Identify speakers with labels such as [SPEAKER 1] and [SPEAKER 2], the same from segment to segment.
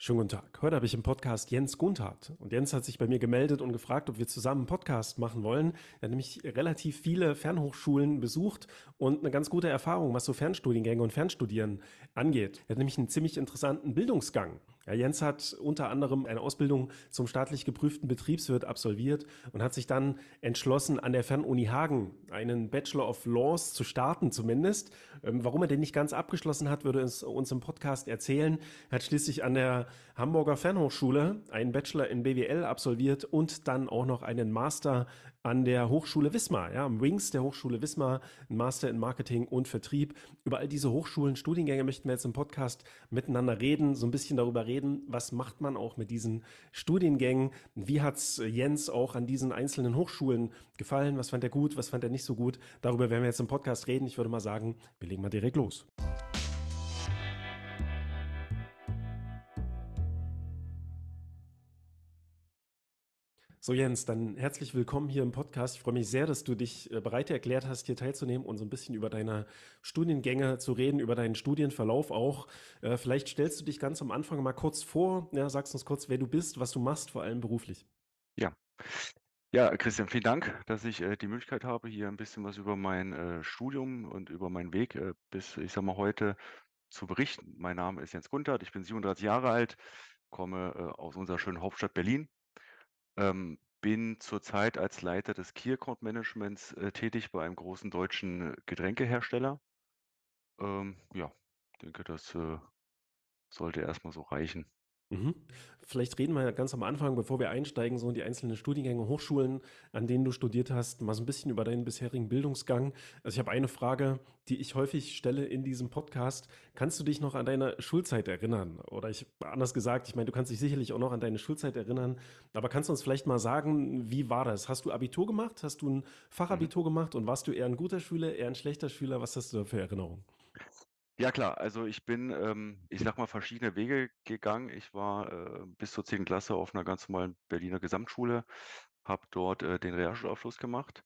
[SPEAKER 1] Schönen guten Tag. Heute habe ich im Podcast Jens Gunthardt. Und Jens hat sich bei mir gemeldet und gefragt, ob wir zusammen einen Podcast machen wollen. Er hat nämlich relativ viele Fernhochschulen besucht und eine ganz gute Erfahrung, was so Fernstudiengänge und Fernstudieren angeht. Er hat nämlich einen ziemlich interessanten Bildungsgang. Ja, Jens hat unter anderem eine Ausbildung zum staatlich geprüften Betriebswirt absolviert und hat sich dann entschlossen, an der Fernuni Hagen einen Bachelor of Laws zu starten zumindest. Ähm, warum er den nicht ganz abgeschlossen hat, würde es uns im Podcast erzählen. Er hat schließlich an der Hamburger Fernhochschule einen Bachelor in BWL absolviert und dann auch noch einen Master an der Hochschule Wismar, ja, am Wings der Hochschule Wismar, ein Master in Marketing und Vertrieb. Über all diese Hochschulen, Studiengänge möchten wir jetzt im Podcast miteinander reden, so ein bisschen darüber reden, was macht man auch mit diesen Studiengängen, wie hat's Jens auch an diesen einzelnen Hochschulen gefallen, was fand er gut, was fand er nicht so gut. Darüber werden wir jetzt im Podcast reden. Ich würde mal sagen, wir legen mal direkt los. So Jens, dann herzlich willkommen hier im Podcast. Ich freue mich sehr, dass du dich äh, bereit erklärt hast, hier teilzunehmen und so ein bisschen über deine Studiengänge zu reden, über deinen Studienverlauf auch. Äh, vielleicht stellst du dich ganz am Anfang mal kurz vor, ja, sagst uns kurz, wer du bist, was du machst, vor allem beruflich.
[SPEAKER 2] Ja. Ja, Christian, vielen Dank, dass ich äh, die Möglichkeit habe, hier ein bisschen was über mein äh, Studium und über meinen Weg äh, bis, ich sag mal, heute zu berichten. Mein Name ist Jens Guntert, ich bin 37 Jahre alt, komme äh, aus unserer schönen Hauptstadt Berlin ähm, bin zurzeit als Leiter des Key Account Managements äh, tätig bei einem großen deutschen Getränkehersteller. Ähm, ja, denke, das äh, sollte erstmal so reichen.
[SPEAKER 1] Mhm. Vielleicht reden wir ja ganz am Anfang, bevor wir einsteigen, so in die einzelnen Studiengänge, Hochschulen, an denen du studiert hast, mal so ein bisschen über deinen bisherigen Bildungsgang. Also ich habe eine Frage, die ich häufig stelle in diesem Podcast. Kannst du dich noch an deine Schulzeit erinnern? Oder ich, anders gesagt, ich meine, du kannst dich sicherlich auch noch an deine Schulzeit erinnern, aber kannst du uns vielleicht mal sagen, wie war das? Hast du Abitur gemacht? Hast du ein Fachabitur mhm. gemacht? Und warst du eher ein guter Schüler, eher ein schlechter Schüler? Was hast du da für Erinnerungen?
[SPEAKER 2] Ja klar, also ich bin, ähm, ich sag mal, verschiedene Wege gegangen. Ich war äh, bis zur 10. Klasse auf einer ganz normalen Berliner Gesamtschule, habe dort äh, den Realschulabschluss gemacht,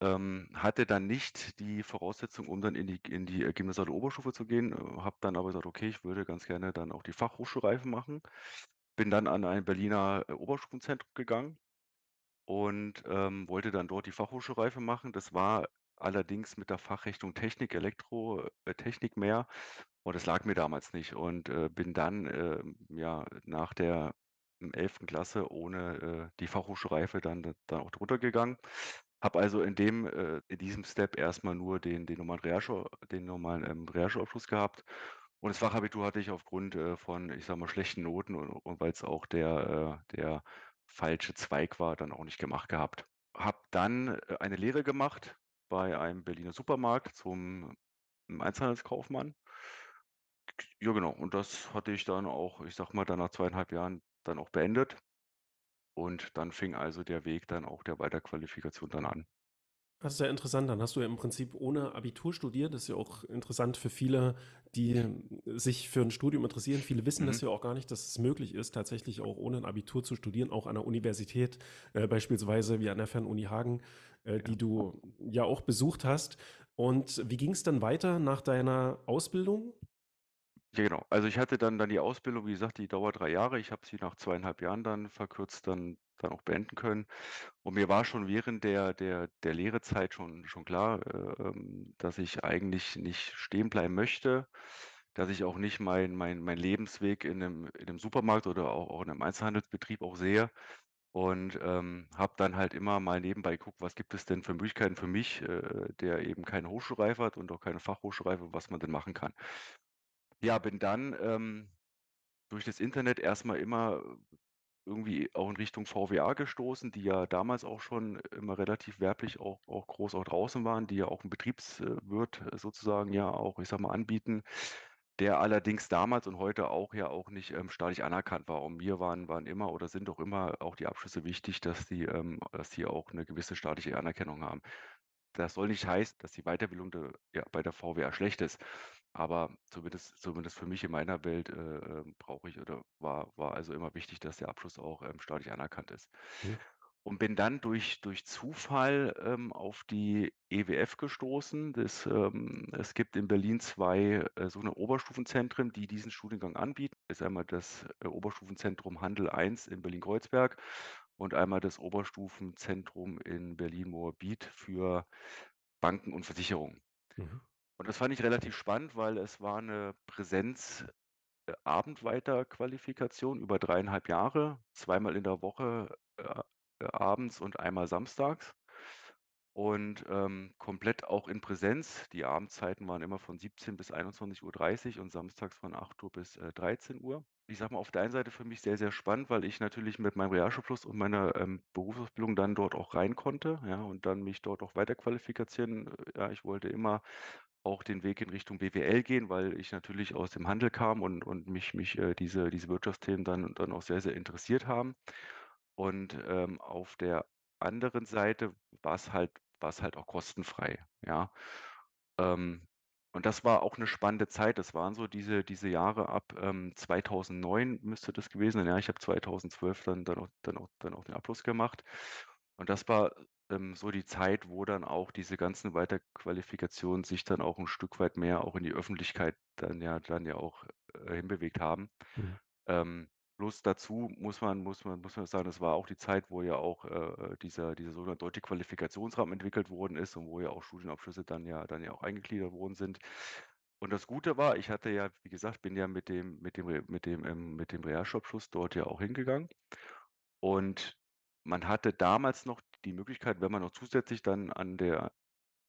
[SPEAKER 2] ähm, hatte dann nicht die Voraussetzung, um dann in die, in die äh, gymnasiale Oberstufe zu gehen, äh, habe dann aber gesagt, okay, ich würde ganz gerne dann auch die Fachhochschulreife machen. Bin dann an ein Berliner äh, Oberstufenzentrum gegangen und ähm, wollte dann dort die Fachhochschulreife machen. Das war allerdings mit der Fachrichtung Technik, Elektro, äh, Technik mehr. Und das lag mir damals nicht und äh, bin dann äh, ja nach der 11. Klasse ohne äh, die Fachhochschulreife dann, dann auch drunter gegangen. Habe also in dem äh, in diesem Step erstmal nur den, den normalen Realschul, den normalen ähm, Realschulabschluss gehabt. Und das Fachabitur hatte ich aufgrund äh, von, ich sag mal, schlechten Noten und, und weil es auch der, der falsche Zweig war, dann auch nicht gemacht gehabt. Habe dann eine Lehre gemacht bei einem Berliner Supermarkt zum Einzelhandelskaufmann. Ja, genau. Und das hatte ich dann auch, ich sag mal, dann nach zweieinhalb Jahren dann auch beendet. Und dann fing also der Weg dann auch der Weiterqualifikation dann an.
[SPEAKER 1] Das ist ja interessant. Dann hast du ja im Prinzip ohne Abitur studiert. Das ist ja auch interessant für viele, die sich für ein Studium interessieren. Viele wissen mhm. das ja auch gar nicht, dass es möglich ist, tatsächlich auch ohne ein Abitur zu studieren, auch an der Universität, äh, beispielsweise wie an der Fernuni Hagen, äh, die du ja auch besucht hast. Und wie ging es dann weiter nach deiner Ausbildung?
[SPEAKER 2] Ja, genau. Also ich hatte dann, dann die Ausbildung, wie gesagt, die dauert drei Jahre. Ich habe sie nach zweieinhalb Jahren dann verkürzt dann dann auch beenden können. Und mir war schon während der der der Lehrezeit schon schon klar, ähm, dass ich eigentlich nicht stehen bleiben möchte, dass ich auch nicht mein mein mein Lebensweg in einem in 'nem Supermarkt oder auch auch in einem Einzelhandelsbetrieb auch sehe. Und, ähm, habe dann halt immer mal nebenbei geguckt, was gibt es denn für Möglichkeiten für mich, äh, der eben keine Hochschulreife hat und auch keine Fachhochschulreife, was man denn machen kann. Ja, bin dann, ähm, durch das Internet erstmal immer irgendwie auch in Richtung VWA gestoßen, die ja damals auch schon immer relativ werblich auch auch groß auch draußen waren, die ja auch 'n Betriebswirt sozusagen ja auch, ich sage mal, anbieten, der allerdings damals und heute auch ja auch nicht, ähm, staatlich anerkannt war. Und mir waren waren immer oder sind auch immer auch die Abschlüsse wichtig, dass die ähm, auch 'ne gewisse staatliche Anerkennung haben. Das soll nicht heißen, dass die Weiterbildung de ja, bei der VWA schlecht ist, aber zumindest zumindest für mich in meiner Welt, äh, ähm, brauche ich oder war war also immer wichtig, dass der Abschluss auch, ähm, staatlich anerkannt ist.
[SPEAKER 1] Mhm.
[SPEAKER 2] Und bin dann durch durch Zufall, ähm, auf die EWF gestoßen. Das, ähm es gibt in Berlin 2, äh, so 'ne Oberstufenzentren, die diesen Studiengang anbieten. Das ist einmal das, äh, Oberstufenzentrum Handel I in Berlin-Kreuzberg und einmal das Oberstufenzentrum in Berlin-Moabit für Banken und Versicherungen.
[SPEAKER 1] Mhm.
[SPEAKER 2] Und das fand ich relativ spannend, weil es war 'ne Präsenz äh, Abendweiterqualifikation über 3,5 Jahre, zweimal in der Woche, äh, abends und einmal samstags und, ähm, komplett auch in Präsenz. Die Abendzeiten waren immer von 17 bis 21:30 und samstags von 8:00 bis, äh, 13:00. Ich sage mal, auf der einen Seite für mich sehr, sehr spannend, weil ich natürlich mit meinem Realschulabschluss und meiner, ähm, Berufsausbildung dann dort auch rein konnte, ja, und dann mich dort auch weiterqualifizieren. Äh, ja, ich wollte immer auch den Weg in Richtung BWL gehen, weil ich natürlich aus dem Handel kam und und mich mich, äh, diese diese Wirtschaftsthemen dann dann auch sehr, sehr interessiert haben. Und, ähm, auf der anderen Seite war's halt war's halt auch kostenfrei, ja? Ähm, und das war auch 'ne spannende Zeit. Das waren so diese diese Jahre ab, ähm, 2009 müsste das gewesen sein. Ja, ich habe 2012 dann dann auch dann auch dann auch den Abschluss gemacht. Und das war, ähm, so die Zeit, wo dann auch diese ganzen Weiterqualifikationen sich dann auch 'n Stück weit mehr auch in die Öffentlichkeit dann ja dann ja auch, äh, hinbewegt haben.
[SPEAKER 1] Mhm.
[SPEAKER 2] Ähm, bloß dazu muss man muss man muss man sagen, das war auch die Zeit, wo ja auch, äh, dieser dieser sogenannte Deutsche Qualifikationsrahmen entwickelt worden ist und wo ja auch Studienabschlüsse dann ja dann ja auch eingegliedert worden sind. Und das Gute war, ich hatte ja, wie gesagt bin ja mit dem mit dem mit dem, ähm mit dem Realschulabschluss dort ja auch hingegangen. Und man hatte damals noch die Möglichkeit, wenn man noch zusätzlich dann an der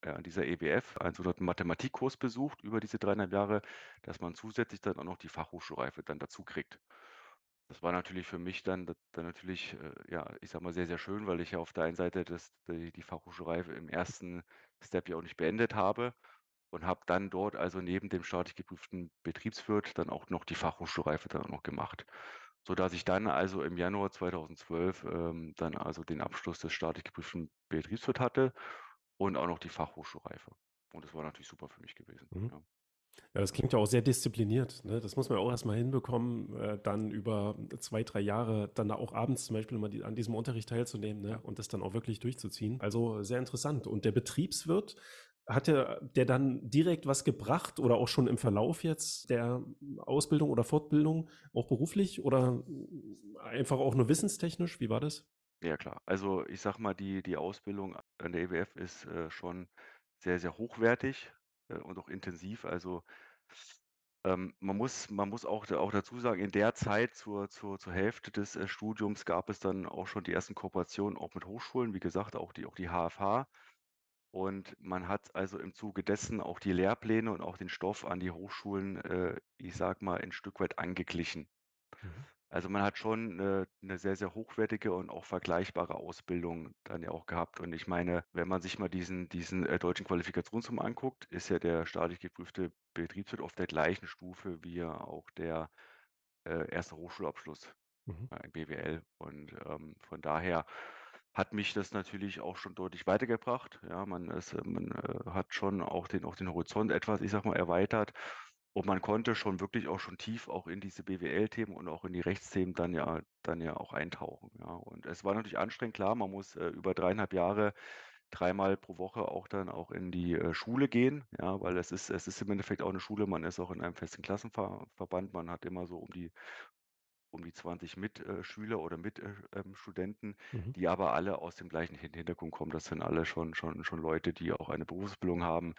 [SPEAKER 2] äh, an dieser EWF einen sogenannten Mathematikkurs besucht über diese 3,5 Jahre, dass man zusätzlich dann auch noch die Fachhochschulreife dann dazu kriegt. Das war natürlich für mich dann d dann natürlich, äh, ja, ich sage mal, sehr, sehr schön, weil ich ja auf der einen Seite das die die Fachhochschulreife im 1. Step ja auch nicht beendet habe und habe dann dort also neben dem staatlich geprüften Betriebswirt dann auch noch die Fachhochschulreife dann auch noch gemacht, sodass ich dann also im Januar 2012, ähm, dann also den Abschluss des staatlich geprüften Betriebswirt hatte und auch noch die Fachhochschulreife. Und das war natürlich super für mich gewesen,
[SPEAKER 1] Mhm.
[SPEAKER 2] ja.
[SPEAKER 1] Ja, das klingt ja auch sehr diszipliniert, ne? Das muss man ja auch erst mal hinbekommen, äh, dann über 2, 3 Jahre dann da auch abends zum Beispiel immer die an diesem Unterricht teilzunehmen, ne, und das dann auch wirklich durchzuziehen. Also, sehr interessant. Und der Betriebswirt, hat der der dann direkt was gebracht oder auch schon im Verlauf jetzt der Ausbildung oder Fortbildung, auch beruflich oder einfach auch nur wissenstechnisch? Wie war das?
[SPEAKER 2] Ja klar. Also, ich sage mal, die die Ausbildung an der EWF ist, äh, schon sehr, sehr hochwertig, äh, und auch intensiv. Also, ähm, man muss man muss auch auch dazu sagen, in der Zeit zur zur zur Hälfte des, äh, Studiums gab es dann auch schon die ersten Kooperationen auch mit Hochschulen, wie gesagt, auch die auch die HFH. Und man hat also im Zuge dessen auch die Lehrpläne und auch den Stoff an die Hochschulen, äh, ich sage mal, ein Stück weit angeglichen.
[SPEAKER 1] Mhm.
[SPEAKER 2] Also, man hat schon 'ne 'ne sehr, sehr hochwertige und auch vergleichbare Ausbildung dann ja auch gehabt. Und ich meine, wenn man sich mal diesen diesen, äh, Deutschen Qualifikationsrahmen anguckt, ist ja der staatlich geprüfte Betriebswirt auf der gleichen Stufe wie ja auch der, äh, 1. Hochschulabschluss,
[SPEAKER 1] Mhm.
[SPEAKER 2] äh, BWL. Und, ähm, von daher hat mich das natürlich auch schon deutlich weitergebracht. Ja, man ist äh, man, äh, hat schon auch den auch den Horizont etwas, ich sage mal, erweitert. Und man konnte schon wirklich auch schon tief auch in diese BWL-Themen und auch in die Rechtsthemen dann ja dann ja auch eintauchen, ja. Und es war natürlich anstrengend, klar, man muss, äh, über 3,5 Jahre dreimal pro Woche auch dann auch in die, äh, Schule gehen, ja, weil es ist es ist im Endeffekt auch 'ne Schule. Man ist auch in einem festen Klassenver Verband. Man hat immer so um die um die 20 Mit äh, Schüler oder Mit äh, ähm,
[SPEAKER 1] Mhm.
[SPEAKER 2] die aber alle aus dem gleichen Hin Hintergrund kommen. Das sind alle schon schon schon Leute, die auch eine Berufsausbildung haben,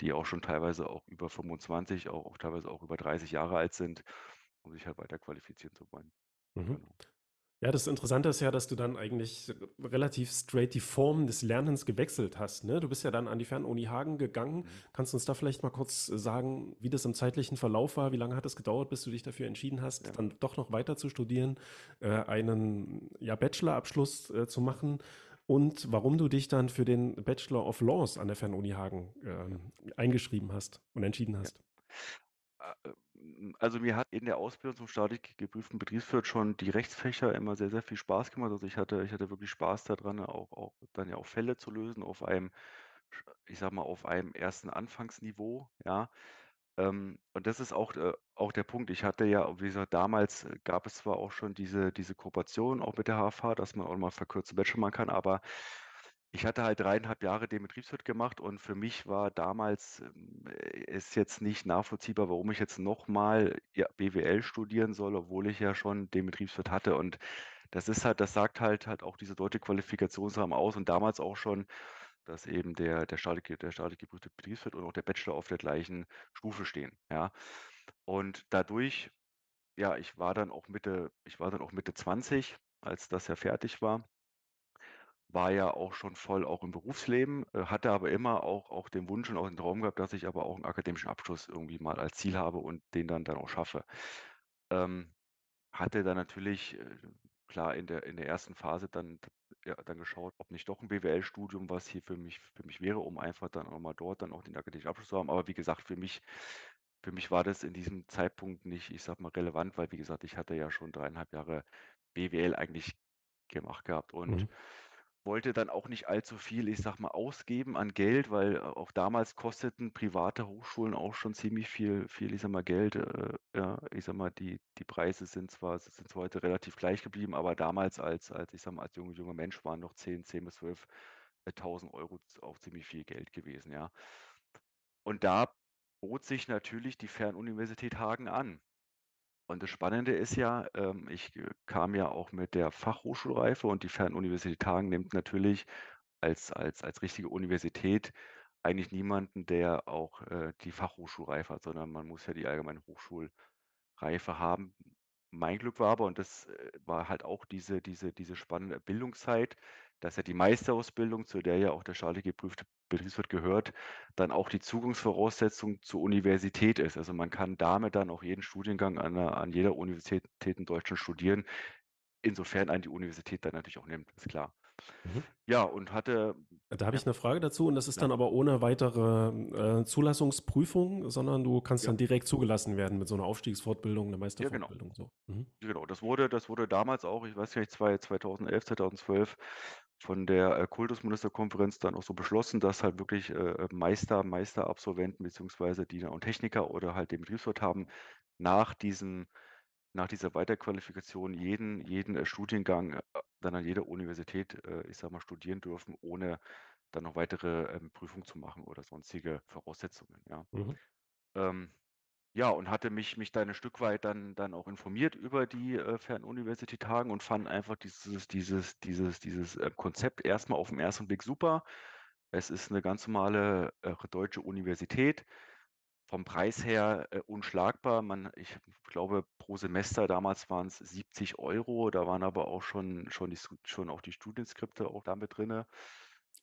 [SPEAKER 2] die auch schon teilweise auch über 25, auch auch teilweise auch über 30 Jahre alt sind, um sich halt weiter qualifizieren zu wollen.
[SPEAKER 1] Mhm.
[SPEAKER 2] Genau.
[SPEAKER 1] Ja, das Interessante ist ja, dass du dann eigentlich relativ straight die Form des Lernens gewechselt hast, ne? Du bist ja dann an die Fernuni Hagen gegangen.
[SPEAKER 2] Mhm.
[SPEAKER 1] Kannst du uns da vielleicht mal kurz sagen, wie das im zeitlichen Verlauf war? Wie lange hat es gedauert, bis du dich dafür entschieden hast,
[SPEAKER 2] Ja.
[SPEAKER 1] dann doch noch weiter zu studieren, äh, einen, ja, Bachelorabschluss, äh, zu machen? Und warum du dich dann für den Bachelor of Laws an der Fernuni Hagen,
[SPEAKER 2] Ja.
[SPEAKER 1] ähm, eingeschrieben hast und entschieden
[SPEAKER 2] Ja.
[SPEAKER 1] hast?
[SPEAKER 2] Äh, hm, also, mir hat in der Ausbildung zum staatlich geprüften Betriebswirt schon die Rechtsfächer immer sehr, sehr viel Spaß gemacht. Also, ich hatte ich hatte wirklich Spaß da dran, auch auch dann ja auch Fälle zu lösen auf einem ich sage mal, auf einem ersten Anfangsniveau, ja. Ähm, und das ist auch äh, auch der Punkt. Ich hatte ja, wie gesagt, damals äh, gab es zwar auch schon diese diese Kooperation auch mit der HFH, dass man auch mal verkürzte Bachelor machen kann, aber ich hatte halt 3,5 Jahre den Betriebswirt gemacht und für mich war damals, ähm, äh, es jetzt nicht nachvollziehbar, warum ich jetzt noch mal, ja, BWL studieren soll, obwohl ich ja schon den Betriebswirt hatte. Und das ist halt das sagt halt halt auch diese deutsche Qualifikationsrahmen aus und damals auch schon, dass eben der der staatlich der staatlich geprüfte Betriebswirt und auch der Bachelor auf der gleichen Stufe stehen, ja? Und dadurch ja, ich war dann auch Mitte ich war dann auch Mitte 20, als das ja fertig war. War ja auch schon voll auch im Berufsleben, äh, hatte aber immer auch auch den Wunsch und auch den Traum gehabt, dass ich aber auch 'n akademischen Abschluss irgendwie mal als Ziel habe und den dann dann auch schaffe. Ähm, hatte dann natürlich, äh, klar in der in der ersten Phase dann ja, dann geschaut, ob nicht doch 'n BWL-Studium was hier für mich für mich wäre, um einfach dann auch mal dort dann auch den akademischen Abschluss zu haben. Aber wie gesagt, für mich für mich war das in diesem Zeitpunkt nicht, ich sage mal, relevant, weil wie gesagt, ich hatte ja schon 3,5 Jahre BWL eigentlich gemacht gehabt und
[SPEAKER 1] Mhm.
[SPEAKER 2] Wollte dann auch nicht allzu viel, ich sage mal, ausgeben an Geld, weil a auch damals kosteten private Hochschulen auch schon ziemlich viel viel, ich sage mal, Geld. Äh, ja, ich sage mal, die die Preise sind zwar sind zwar heute relativ gleich geblieben, aber damals als als, ich sage mal, als junger junger Mensch waren noch 10 10 bis 12 äh, 1.000 € z auch ziemlich viel Geld gewesen, ja. Und da bot sich natürlich die Fernuniversität Hagen an. Und das Spannende ist ja, ähm, ich, äh, kam ja auch mit der Fachhochschulreife und die Fernuniversität Hagen nimmt natürlich als als als richtige Universität eigentlich niemanden, der auch, äh, die Fachhochschulreife hat, sondern man muss ja die allgemeine Hochschulreife haben. Mein Glück war aber und das, äh, war halt auch diese diese diese spannende Bildungszeit, dass ja die Meisterausbildung, zu der ja auch der staatlich geprüfte Betriebswirt gehört, dann auch die Zugangsvoraussetzung zur Universität ist. Also, man kann damit dann auch jeden Studiengang an 'ner an jeder Universität in Deutschland studieren, insofern einen die Universität dann natürlich auch nimmt, ist klar.
[SPEAKER 1] Mhm.
[SPEAKER 2] Ja, und hatte
[SPEAKER 1] Da habe
[SPEAKER 2] ja,
[SPEAKER 1] ich 'ne Frage dazu und das ist
[SPEAKER 2] klar.
[SPEAKER 1] dann aber ohne weitere, äh, Zulassungsprüfung, sondern du kannst
[SPEAKER 2] Ja.
[SPEAKER 1] dann direkt zugelassen werden mit so 'ner Aufstiegsfortbildung, 'ner
[SPEAKER 2] Ja, genau.
[SPEAKER 1] Meisterfortbildung so. Mhm.
[SPEAKER 2] Genau, das wurde das wurde damals auch, ich weiß nicht, zwei 2011, 2012 von der, äh, Kultusministerkonferenz dann auch so beschlossen, dass halt wirklich, äh, Meister Meisterabsolventen beziehungsweise die dann auch Techniker oder halt den Betriebswirt haben, nach diesem nach dieser Weiterqualifikation jeden jeden, äh, Studiengang, dann an jeder Universität, ich sage mal, studieren dürfen, ohne dann noch weitere, ähm, Prüfungen zu machen oder sonstige Voraussetzungen, ja.
[SPEAKER 1] Mhm.
[SPEAKER 2] Ähm, ja, und hatte mich mich da 'n Stück weit dann dann auch informiert über die, äh, Fernuniversität Hagen und fand einfach dieses dieses dieses dieses, äh, Konzept erst mal auf'n 1. Blick super. Es ist 'ne ganz normale, äh, deutsche Universität. Vom Preis her, äh, unschlagbar. Man ich glaube, pro Semester damals waren's 70 €, da waren aber auch schon schon die schon auch die Studienskripte auch da mit drinnen.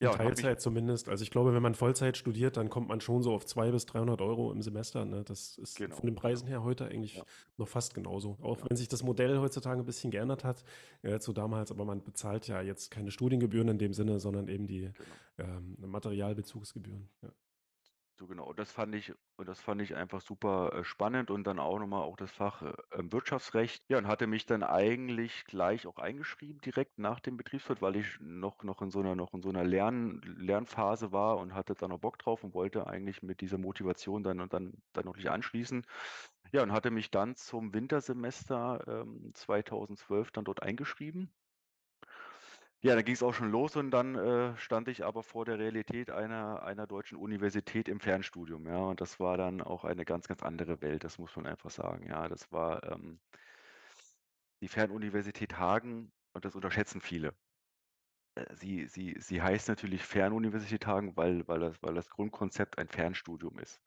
[SPEAKER 2] Ja,
[SPEAKER 1] Teilzeit zumindest. Also, ich glaube, wenn man Vollzeit studiert, dann kommt man schon so auf 200 bis 300 € im Semester, ne? Das ist von
[SPEAKER 2] Genau,
[SPEAKER 1] den
[SPEAKER 2] genau.
[SPEAKER 1] Preisen her heute eigentlich
[SPEAKER 2] Ja.
[SPEAKER 1] noch fast genauso. Auch
[SPEAKER 2] Ja.
[SPEAKER 1] wenn sich das Modell heutzutage 'n bisschen geändert hat, äh, zu damals, aber man bezahlt ja jetzt keine Studiengebühren in dem Sinne, sondern eben die,
[SPEAKER 2] Genau.
[SPEAKER 1] ähm, Materialbezugsgebühren, ja.
[SPEAKER 2] So genau. Das fand ich und das fand ich einfach super, äh, spannend und dann auch noch mal auch das Fach, äh, ähm, Wirtschaftsrecht. Ja, und hatte mich dann eigentlich gleich auch eingeschrieben direkt nach dem Betriebswirt, weil ich noch noch in so 'ner noch in so 'ner Lern Lernphase war und hatte da noch Bock drauf und wollte eigentlich mit dieser Motivation dann und dann dann wirklich anschließen. Ja, und hatte mich dann zum Wintersemester, ähm, 2012 dann dort eingeschrieben. Ja, da ging's auch schon los und dann, äh, stand ich aber vor der Realität einer einer deutschen Universität im Fernstudium, ja? Und das war dann auch eine ganz, ganz andere Welt, das muss man einfach sagen, ja? Das war, ähm die Fernuniversität Hagen und das unterschätzen viele. Äh, sie sie sie heißt natürlich Fernuniversität Hagen, weil weil das weil das Grundkonzept ein Fernstudium ist.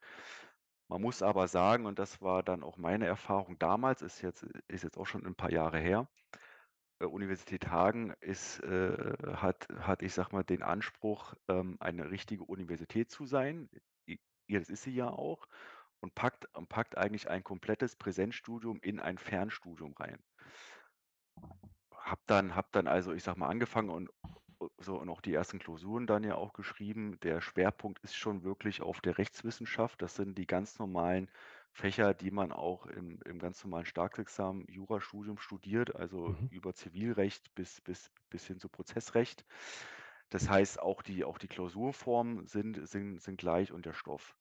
[SPEAKER 2] Man muss aber sagen, und das war dann auch meine Erfahrung damals, ist jetzt ist jetzt auch schon 'n paar Jahre her, Universität Hagen ist, äh hat hat, ich sage mal, den Anspruch, ähm, eine richtige Universität zu sein. Ja, das ist sie ja auch und packt packt eigentlich ein komplettes Präsenzstudium in ein Fernstudium rein. Habe dann habe dann also, ich sage mal, angefangen und u so und auch die ersten Klausuren dann ja auch geschrieben. Der Schwerpunkt ist schon wirklich auf der Rechtswissenschaft. Das sind die ganz normalen Fächer, die man auch im im ganz normalen Staatsexamen Jurastudium studiert, also
[SPEAKER 1] Mhm.
[SPEAKER 2] über Zivilrecht bis bis bis hin zu Prozessrecht. Das heißt, auch die auch die Klausurformen sind sind sind gleich und der Stoff.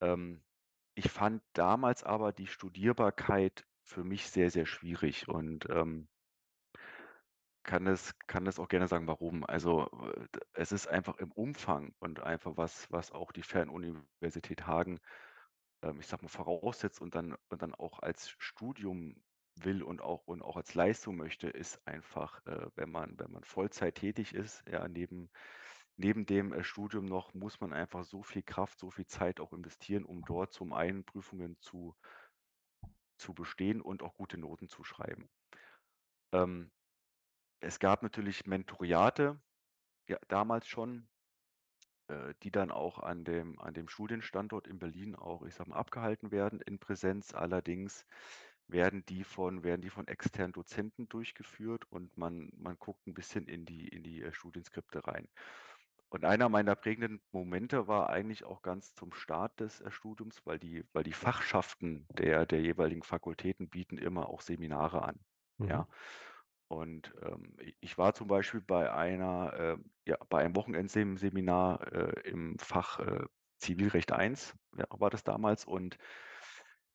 [SPEAKER 2] Ähm ich fand damals aber die Studierbarkeit für mich sehr, sehr schwierig und, ähm kann das kann das auch gerne sagen, warum. Also, äh, d es ist einfach im Umfang und einfach was was auch die Fernuniversität Hagen, ähm, ich sage mal, voraussetzt und dann und dann auch als Studium will und auch und auch als Leistung möchte, ist einfach, äh, wenn man wenn man Vollzeit tätig ist, ja, neben neben dem, äh, Studium noch, muss man einfach so viel Kraft, so viel Zeit auch investieren, um dort zum einen Prüfungen zu zu bestehen und auch gute Noten zu schreiben. Ähm, es gab natürlich Mentoriate, ja, damals schon, äh, die dann auch an dem an dem Studienstandort in Berlin auch, ich sage mal, abgehalten werden in Präsenz. Allerdings werden die von werden die von externen Dozenten durchgeführt und man man guckt ein bisschen in die in die, äh, Studienskripte rein. Und einer meiner prägenden Momente war eigentlich auch ganz zum Start des, äh, Studiums, weil die weil die Fachschaften der der jeweiligen Fakultäten bieten immer auch Seminare an,
[SPEAKER 1] Mhm.
[SPEAKER 2] ja? Und, ähm, ich war zum Beispiel bei einer, äh ja, bei einem Wochenendseminar, äh, im Fach, äh, Zivilrecht 1, ja, war das damals und,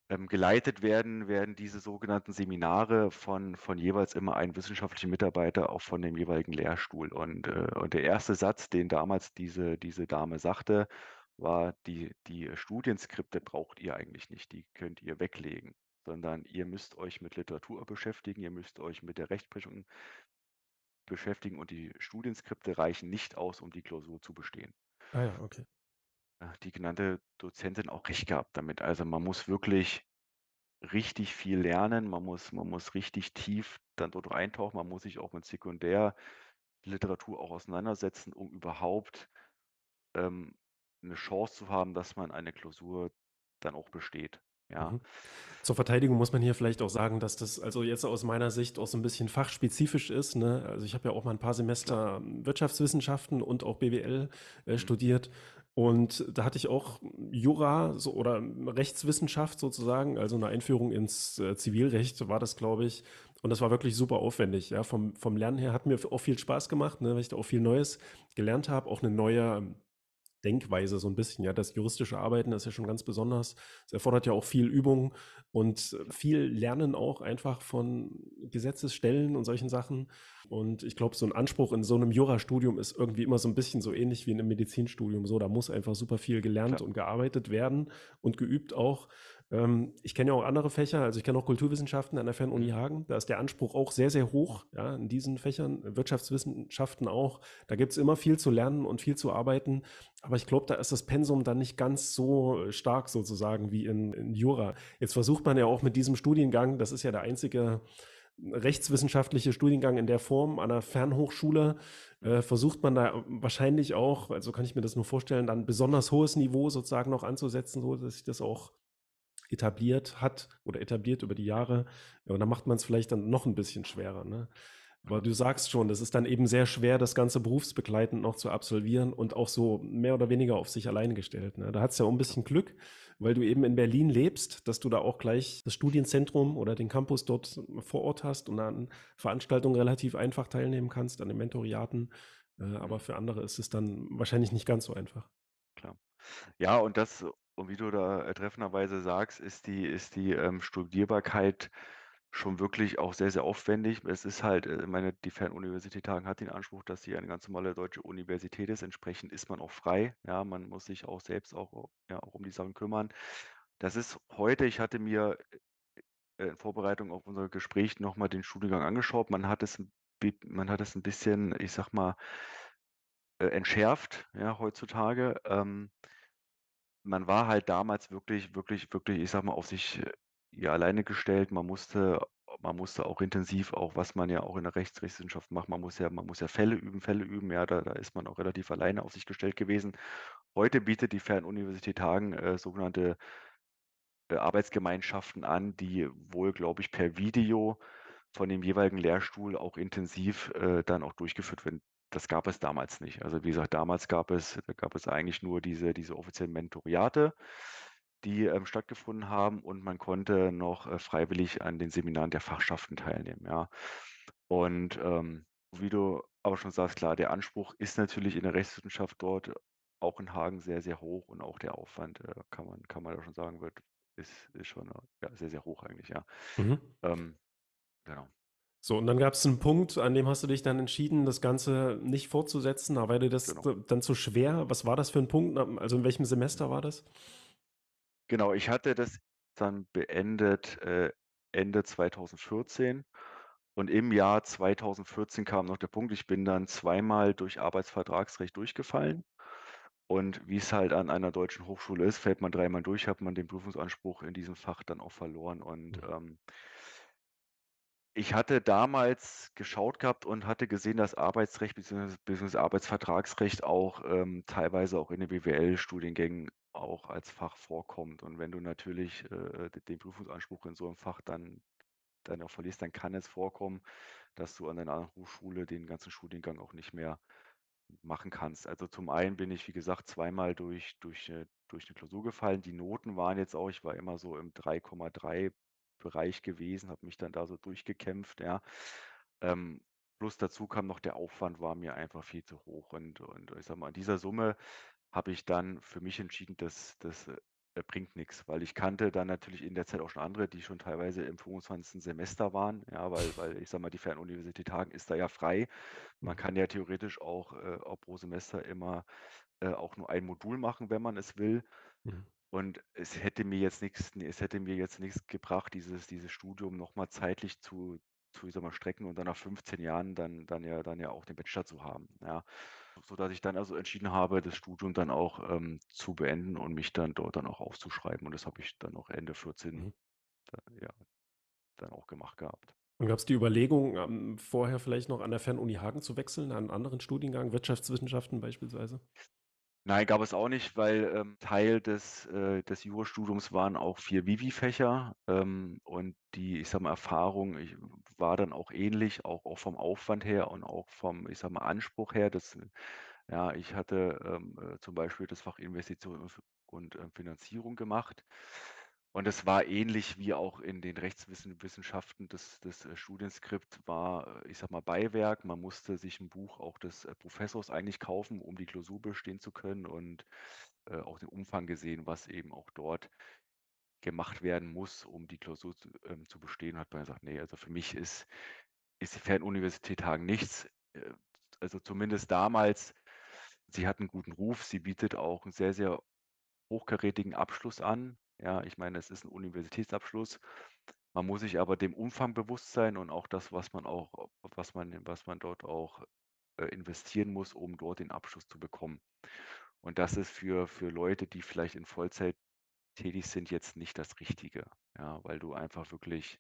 [SPEAKER 2] ähm, geleitet werden werden diese sogenannten Seminare von von jeweils immer einem wissenschaftlichen Mitarbeiter auch von dem jeweiligen Lehrstuhl. Und, äh und der erste Satz, den damals diese diese Dame sagte, war: „Die die Studienskripte braucht ihr eigentlich nicht, die könnt ihr weglegen, sondern ihr müsst euch mit Literatur beschäftigen, ihr müsst euch mit der Rechtsprechung beschäftigen und die Studienskripte reichen nicht aus, um die Klausur zu bestehen.
[SPEAKER 1] Ah ja, okay.
[SPEAKER 2] Äh, die genannte Dozentin auch recht gehabt damit. Also, man muss wirklich richtig viel lernen, man muss man muss richtig tief dann dort eintauchen, man muss sich auch mit Sekundärliteratur auch auseinandersetzen, um überhaupt, ähm, 'ne Chance zu haben, dass man eine Klausur dann auch besteht, ja.
[SPEAKER 1] Mhm. Zur Verteidigung muss man hier vielleicht auch sagen, dass das also jetzt aus meiner Sicht auch so ein bisschen fachspezifisch ist, ne? Also, ich habe ja auch mal ein paar. Semester Wirtschaftswissenschaften und auch BWL, äh,
[SPEAKER 2] Mhm.
[SPEAKER 1] studiert und da hatte ich auch Jura so oder Rechtswissenschaft sozusagen, also eine Einführung ins, äh, Zivilrecht war das, glaube ich. Und das war wirklich super aufwendig, ja. Vom vom Lernen her hat mir auch viel Spaß gemacht, ne, weil ich da auch viel Neues gelernt habe, auch eine neue Denkweise so ein bisschen, ja. Das juristische Arbeiten ist ja schon ganz besonders. Es erfordert ja auch viel Übung und viel Lernen auch einfach von Gesetzesstellen und solchen Sachen. Und ich glaube, so ein Anspruch in so einem Jurastudium ist irgendwie immer so ein bisschen so ähnlich wie in 'nem Medizinstudium so. Da muss einfach super viel gelernt
[SPEAKER 2] Klar.
[SPEAKER 1] und gearbeitet werden und geübt auch. Ähm, ich kenne ja auch andere Fächer, also ich kenne auch Kulturwissenschaften an der Fernuni
[SPEAKER 2] Mhm.
[SPEAKER 1] Hagen. Da ist der Anspruch auch sehr, sehr hoch, ja, in diesen Fächern, Wirtschaftswissenschaften auch. Da gibt's immer viel zu lernen und viel zu arbeiten. Aber ich glaube, da ist das Pensum dann nicht ganz so stark sozusagen wie in, in Jura. Jetzt versucht man ja auch mit diesem Studiengang, das ist ja der einzige rechtswissenschaftliche Studiengang in der Form an einer Fernhochschule, äh, versucht man da wahrscheinlich auch, also kann ich mir das nur vorstellen, dann besonders hohes Niveau sozusagen noch anzusetzen, so dass sich das auch etabliert hat oder etabliert über die Jahre. Ja, und dann macht man es vielleicht dann noch ein bisschen schwerer. Ne? Aber
[SPEAKER 2] Ja.
[SPEAKER 1] du sagst schon, das ist dann eben sehr schwer, das Ganze berufsbegleitend noch zu absolvieren und auch so mehr oder weniger auf sich allein gestellt. Ne? Da hast du ja auch ein bisschen Glück, weil du eben in Berlin lebst, dass du da auch gleich das Studienzentrum oder den Campus dort vor Ort hast und an Veranstaltungen relativ einfach teilnehmen kannst, an den Mentoriaten. Äh, aber
[SPEAKER 2] Mhm.
[SPEAKER 1] für andere ist es dann wahrscheinlich nicht ganz so einfach.
[SPEAKER 2] Klar. Ja, und das und wie du da, äh, treffenderweise sagst, ist die ist die, ähm, Studierbarkeit schon wirklich auch sehr, sehr aufwendig. Es ist halt, äh, meine die Fernuniversität Hagen hat den Anspruch, dass sie eine ganz normale deutsche Universität ist. Entsprechend ist man auch frei. Ja, man muss sich auch selbst auch ja, auch um die Sachen kümmern. Das ist heute ich hatte mir, äh, in Vorbereitung auf unser Gespräch noch mal den Studiengang angeschaut. Man hat es man hat es 'n bisschen, ich sage mal, entschärft, ja, heutzutage. Ähm man war halt damals wirklich wirklich wirklich, ich sage mal, auf sich, äh, ja, alleine gestellt. Man musste man musste auch intensiv auch was man ja auch in der Rechts Rechtswissenschaft macht, man muss ja man muss ja Fälle üben Fälle üben, ja, da da ist man auch relativ alleine auf sich gestellt gewesen. Heute bietet die Fernuniversität Hagen, äh, sogenannte, äh, Arbeitsgemeinschaften an, die wohl, glaube ich, per Video von dem jeweiligen Lehrstuhl auch intensiv, äh, dann auch durchgeführt werden. Das gab es damals nicht. Also, wie gesagt, damals gab es da gab es eigentlich nur diese diese offiziellen Mentoriate, die, ähm, stattgefunden haben und man konnte noch, äh, freiwillig an den Seminaren der Fachschaften teilnehmen, ja. Und, ähm, wie du aber schon sagst, klar, der Anspruch ist natürlich in der Rechtswissenschaft dort auch in Hagen sehr, sehr hoch und auch der Aufwand, äh, kann man kann man da schon sagen, wird ist ist schon, ja, sehr, sehr hoch eigentlich, ja.
[SPEAKER 1] Mhm.
[SPEAKER 2] Ähm, genau.
[SPEAKER 1] So, und dann gab's 'n Punkt, an dem hast du dich dann entschieden, das Ganze nicht fortzusetzen, aber war dir das
[SPEAKER 2] Genau.
[SPEAKER 1] dann zu schwer? Was war das für 'n Punkt? Also, in welchem Semester war das?
[SPEAKER 2] Genau, ich hatte das dann beendet, äh, Ende 2014 und im Jahr 2014 kam noch der Punkt, ich bin dann zweimal durch Arbeitsvertragsrecht durchgefallen. Und wie's halt an einer deutschen Hochschule ist, fällt man dreimal durch, hat man den Prüfungsanspruch in diesem Fach dann auch verloren und,
[SPEAKER 1] Mhm.
[SPEAKER 2] ähm ich hatte damals geschaut gehabt und hatte gesehen, dass Arbeitsrecht beziehungsweise Arbeitsvertragsrecht auch, ähm, teilweise auch in den BWL-Studiengängen auch als Fach vorkommt. Und wenn du natürlich, äh, den Prüfungsanspruch in so 'nem Fach dann dann auch verlierst, dann kann es vorkommen, dass du an einer anderen Hochschule den ganzen Studiengang auch nicht mehr machen kannst. Also, zum einen bin ich, wie gesagt, zweimal durch durch, äh durch 'ne Klausur gefallen. Die Noten waren jetzt auch ich war immer so im 3,3 Bereich gewesen, habe mich dann da so durchgekämpft, ja. Ähm, plus dazu kam noch der Aufwand war mir einfach viel zu hoch und und ich sage mal, an dieser Summe habe ich dann für mich entschieden, das das, äh, bringt nix, weil ich kannte dann natürlich in der Zeit auch schon andere, die schon teilweise im 25. Semester waren, ja, weil weil ich sage mal, die Fernuniversität Hagen ist da ja frei. Man
[SPEAKER 1] Mhm.
[SPEAKER 2] kann ja theoretisch auch, äh, auch pro Semester immer, äh, auch nur ein Modul machen, wenn man es will.
[SPEAKER 1] Mhm.
[SPEAKER 2] Und es hätte mir jetzt nix es hätte mir jetzt nichts gebracht, dieses dieses Studium noch mal zeitlich zu zu ich sage mal, strecken und dann nach 15 Jahren dann dann ja dann ja auch den Bachelor zu haben, ja. Sodass ich dann also entschieden habe, das Studium dann auch, ähm, zu beenden und mich dann dort dann auch auszuschreiben. Und das habe ich dann auch Ende 14
[SPEAKER 1] Mhm.
[SPEAKER 2] dann ja, dann auch gemacht gehabt.
[SPEAKER 1] Und gab's die Überlegung, ähm, vorher vielleicht noch an der Fernuni Hagen zu wechseln, an 'n anderen Studiengang, Wirtschaftswissenschaften beispielsweise?
[SPEAKER 2] Nein, gab es auch nicht, weil, ähm, Teil des, äh des Jurastudiums waren auch 4 Vivi-Fächer, ähm, und die, ich sage mal, Erfahrung ich war dann auch ähnlich, auch auch vom Aufwand her und auch vom, ich sage mal, Anspruch her. Das ja, ich hatte, ähm, äh, zum Beispiel das Fach Investition und, äh, Finanzierung gemacht. Und es war ähnlich wie auch in den Rechtswissen Wissenschaften. Das das, äh, Studienskript war, äh, ich sage mal, Beiwerk. Man musste sich 'n Buch auch des, äh, Professors eigentlich kaufen, um die Klausur bestehen zu können und, äh, auch den Umfang gesehen, was eben auch dort gemacht werden muss, um die Klausur zu ähm, zu bestehen, hat man gesagt: „Ne, also für mich ist ist die Fernuniversität Hagen nichts.“ Äh, also zumindest damals sie hat 'n guten Ruf. Sie bietet auch 'n sehr, sehr hochkarätigen Abschluss an. Ja, ich meine, es ist 'n Universitätsabschluss. Man muss sich aber dem Umfang bewusst sein und auch das, was man auch was man was man dort auch, äh, investieren muss, um dort den Abschluss zu bekommen. Und das ist für für Leute, die vielleicht in Vollzeit tätig sind, jetzt nicht das Richtige, ja, weil du einfach wirklich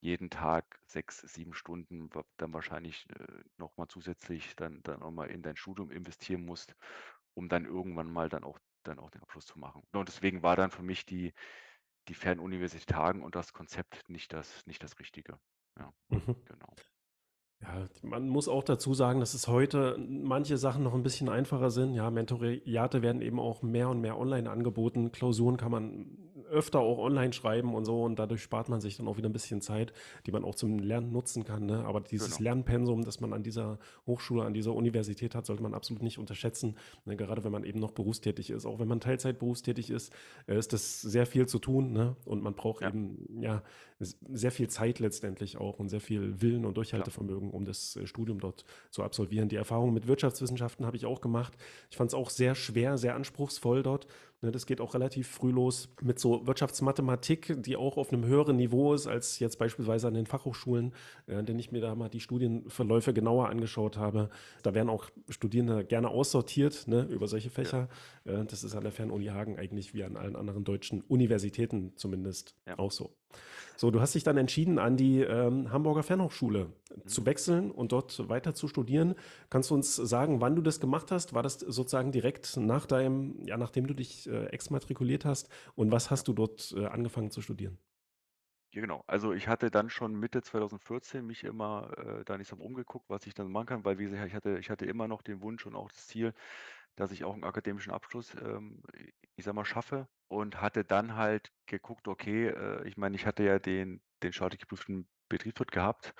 [SPEAKER 2] jeden Tag 6, 7 Stunden dann wahrscheinlich, äh, noch mal zusätzlich dann dann noch mal in dein Studium investieren musst, um dann irgendwann mal dann auch dann auch den Abschluss zu machen. Und deswegen war dann für mich die die Fernuniversität Hagen und das Konzept nicht das nicht das Richtige. Ja,
[SPEAKER 1] Mhm.
[SPEAKER 2] genau.
[SPEAKER 1] Ja, man muss auch dazu sagen, dass es heute manche Sachen noch 'n bisschen einfacher sind. Ja, Mentoriate werden eben auch mehr und mehr online angeboten. Klausuren kann man öfter auch online schreiben und so und dadurch spart man sich dann auch wieder 'n bisschen Zeit, die man auch zum Lernen nutzen kann, ne? Aber dieses
[SPEAKER 2] Genau.
[SPEAKER 1] Lernpensum, das man an dieser Hochschule, an dieser Universität hat, sollte man absolut nicht unterschätzen, ne? Gerade wenn man eben noch berufstätig ist. Auch wenn man Teilzeit berufstätig ist, äh, ist das sehr viel zu tun, ne? Und man braucht
[SPEAKER 2] Ja.
[SPEAKER 1] eben, ja, sehr viel Zeit letztendlich auch und sehr viel Willen und. Durchhaltevermögen, um das, äh, Studium dort zu absolvieren. Die Erfahrung mit Wirtschaftswissenschaften habe ich auch gemacht. Ich fand's auch sehr schwer, sehr anspruchsvoll dort, ne? Das geht auch relativ früh los mit so Wirtschaftsmathematik, die auch auf 'nem höheren Niveau ist als jetzt beispielsweise an den Fachhochschulen, äh, wenn ich mir da mal die Studienverläufe genauer angeschaut habe. Da werden auch Studierende gerne aussortiert, ne, über solche
[SPEAKER 2] Ja.
[SPEAKER 1] Fächer. Äh, das ist an der Fernuni Hagen eigentlich wie an allen anderen deutschen Universitäten zumindest
[SPEAKER 2] Ja.
[SPEAKER 1] auch so. So, du hast dich dann entschieden, an die, ähm, Hamburger Fernhochschule
[SPEAKER 2] Mhm.
[SPEAKER 1] zu wechseln und dort weiter zu studieren. Kannst du uns sagen, wann du das gemacht hast? War das sozusagen direkt nach deinem ja, nachdem du dich, äh, exmatrikuliert hast? Und was hast du dort, äh, angefangen zu studieren?
[SPEAKER 2] Ja, genau. Also, ich hatte dann schon Mitte 2014 mich immer, äh, da nicht so umgeguckt, was ich dann machen kann, weil wie gesagt, ich hatte ich hatte immer noch den Wunsch und auch das Ziel, dass ich auch 'n akademischen Abschluss, ähm, ich sage mal, schaffe und hatte dann halt geguckt, okay, äh, ich meine, ich hatte ja den den staatlich geprüften Betriebswirt gehabt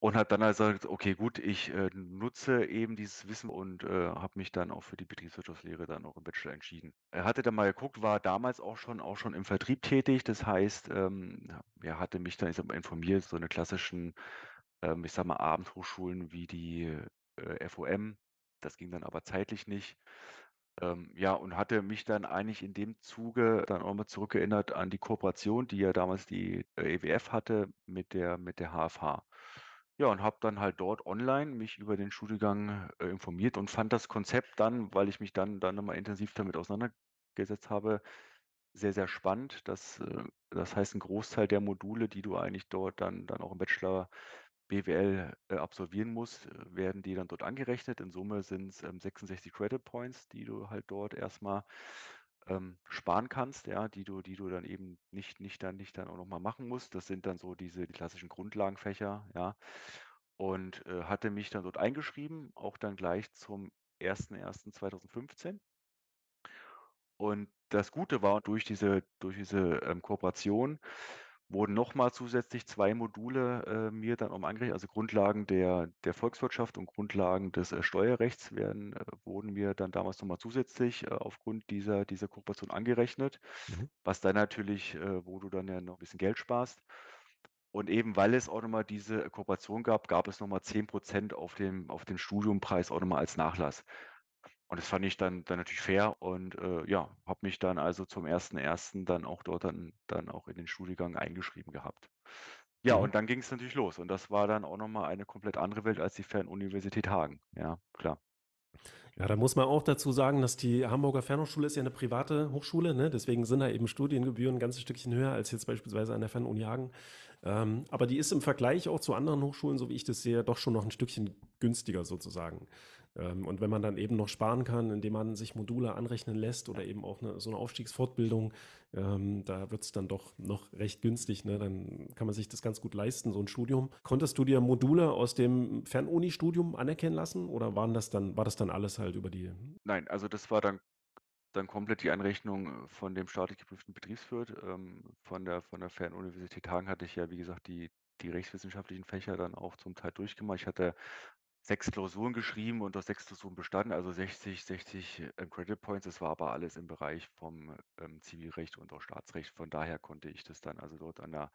[SPEAKER 2] Und habe dann also gesagt: „Okay, gut, ich, äh, nutze eben dieses Wissen“ und, äh, habe mich dann auch für die Betriebswirtschaftslehre dann auch im Bachelor entschieden. Er hatte dann mal geguckt, war damals auch schon auch schon im Vertrieb tätig. Das heißt, ähm, ja, hatte mich dann, ich sage mal, informiert, so 'ne klassischen, ähm, ich sage mal, Abendhochschulen wie die, äh, FOM. Das ging dann aber zeitlich nicht. Ähm, ja, und hatte mich dann eigentlich in dem Zuge dann auch mal zurückerinnert an die Kooperation, die ja damals die, äh, EWF hatte mit der mit der HFH. Ja, und habe dann halt dort online mich über den Studiengang, äh, informiert und fand das Konzept dann, weil ich mich dann dann noch mal intensiv damit auseinandergesetzt habe, sehr, sehr spannend. Das, äh das heißt, 'n Großteil der Module, die du eigentlich dort dann dann auch im Bachelor BWL, äh, absolvieren musst, äh, werden dir dann dort angerechnet. In Summe sind's, ähm, 66 Credit Points, die du halt dort erst mal, ähm, sparen kannst, ja, die du die du dann eben nicht nicht dann nicht dann auch noch mal machen musst. Das sind dann so diese klassischen Grundlagenfächer, ja. Und, äh, hatte mich dann dort eingeschrieben, auch dann gleich zum 01.01.2015. Und das Gute war, durch diese durch diese, ähm, Kooperation wurden noch mal zusätzlich 2 Module, äh, mir dann auch angerechnet, also Grundlagen der der Volkswirtschaft und Grundlagen des, äh, Steuerrechts werden äh, wurden mir dann damals noch mal zusätzlich, äh, aufgrund dieser dieser Kooperation angerechnet,
[SPEAKER 1] Mhm.
[SPEAKER 2] was dann natürlich äh, wo du dann ja noch 'n bisschen Geld sparst. Und eben, weil es auch noch mal diese Kooperation gab, gab es noch mal 10 % auf dem auf den Studiumpreis auch noch mal als Nachlass. Und das fand ich dann dann natürlich fair und, äh, ja, habe mich dann also zum 1.1. dann auch dort dann dann auch in den Studiengang eingeschrieben gehabt. Ja,
[SPEAKER 1] Mhm.
[SPEAKER 2] und dann ging's natürlich los und das war dann auch noch mal eine komplett andere Welt als die Fernuniversität Hagen. Ja, klar.
[SPEAKER 1] Ja, da muss man auch dazu sagen, dass die Hamburger Fernhochschule ist ja 'ne private Hochschule, ne? Deswegen sind da eben Studiengebühren 'n ganzes Stückchen höher als jetzt beispielsweise an der Fernuni Hagen. Ähm, aber die ist im Vergleich auch zu anderen Hochschulen, so wie ich das sehe, doch schon noch 'n Stückchen günstiger sozusagen. Ähm, und wenn man dann eben noch sparen kann, indem man sich Module anrechnen lässt oder eben auch 'ne so 'ne Aufstiegsfortbildung, ähm, da wird's dann doch noch recht günstig, ne? Dann kann man sich das ganz gut leisten, so 'n Studium. Konntest du dir Module aus dem Fernunistudium anerkennen lassen oder waren das dann war das dann alles halt über die
[SPEAKER 2] Nein, also das war dann dann komplett die Anrechnung von dem staatlich geprüften Betriebswirt. Ähm, von der von der Fernuniversität Hagen hatte ich ja, wie gesagt, die die rechtswissenschaftlichen Fächer dann auch zum Teil durchgemacht. Ich hatte 6 Klausuren geschrieben und auch 6 Klausuren bestanden, also 60 60, ähm, Credit Points. Das war aber alles im Bereich vom, ähm, Zivilrecht und auch Staatsrecht. Von daher konnte ich das dann also dort an der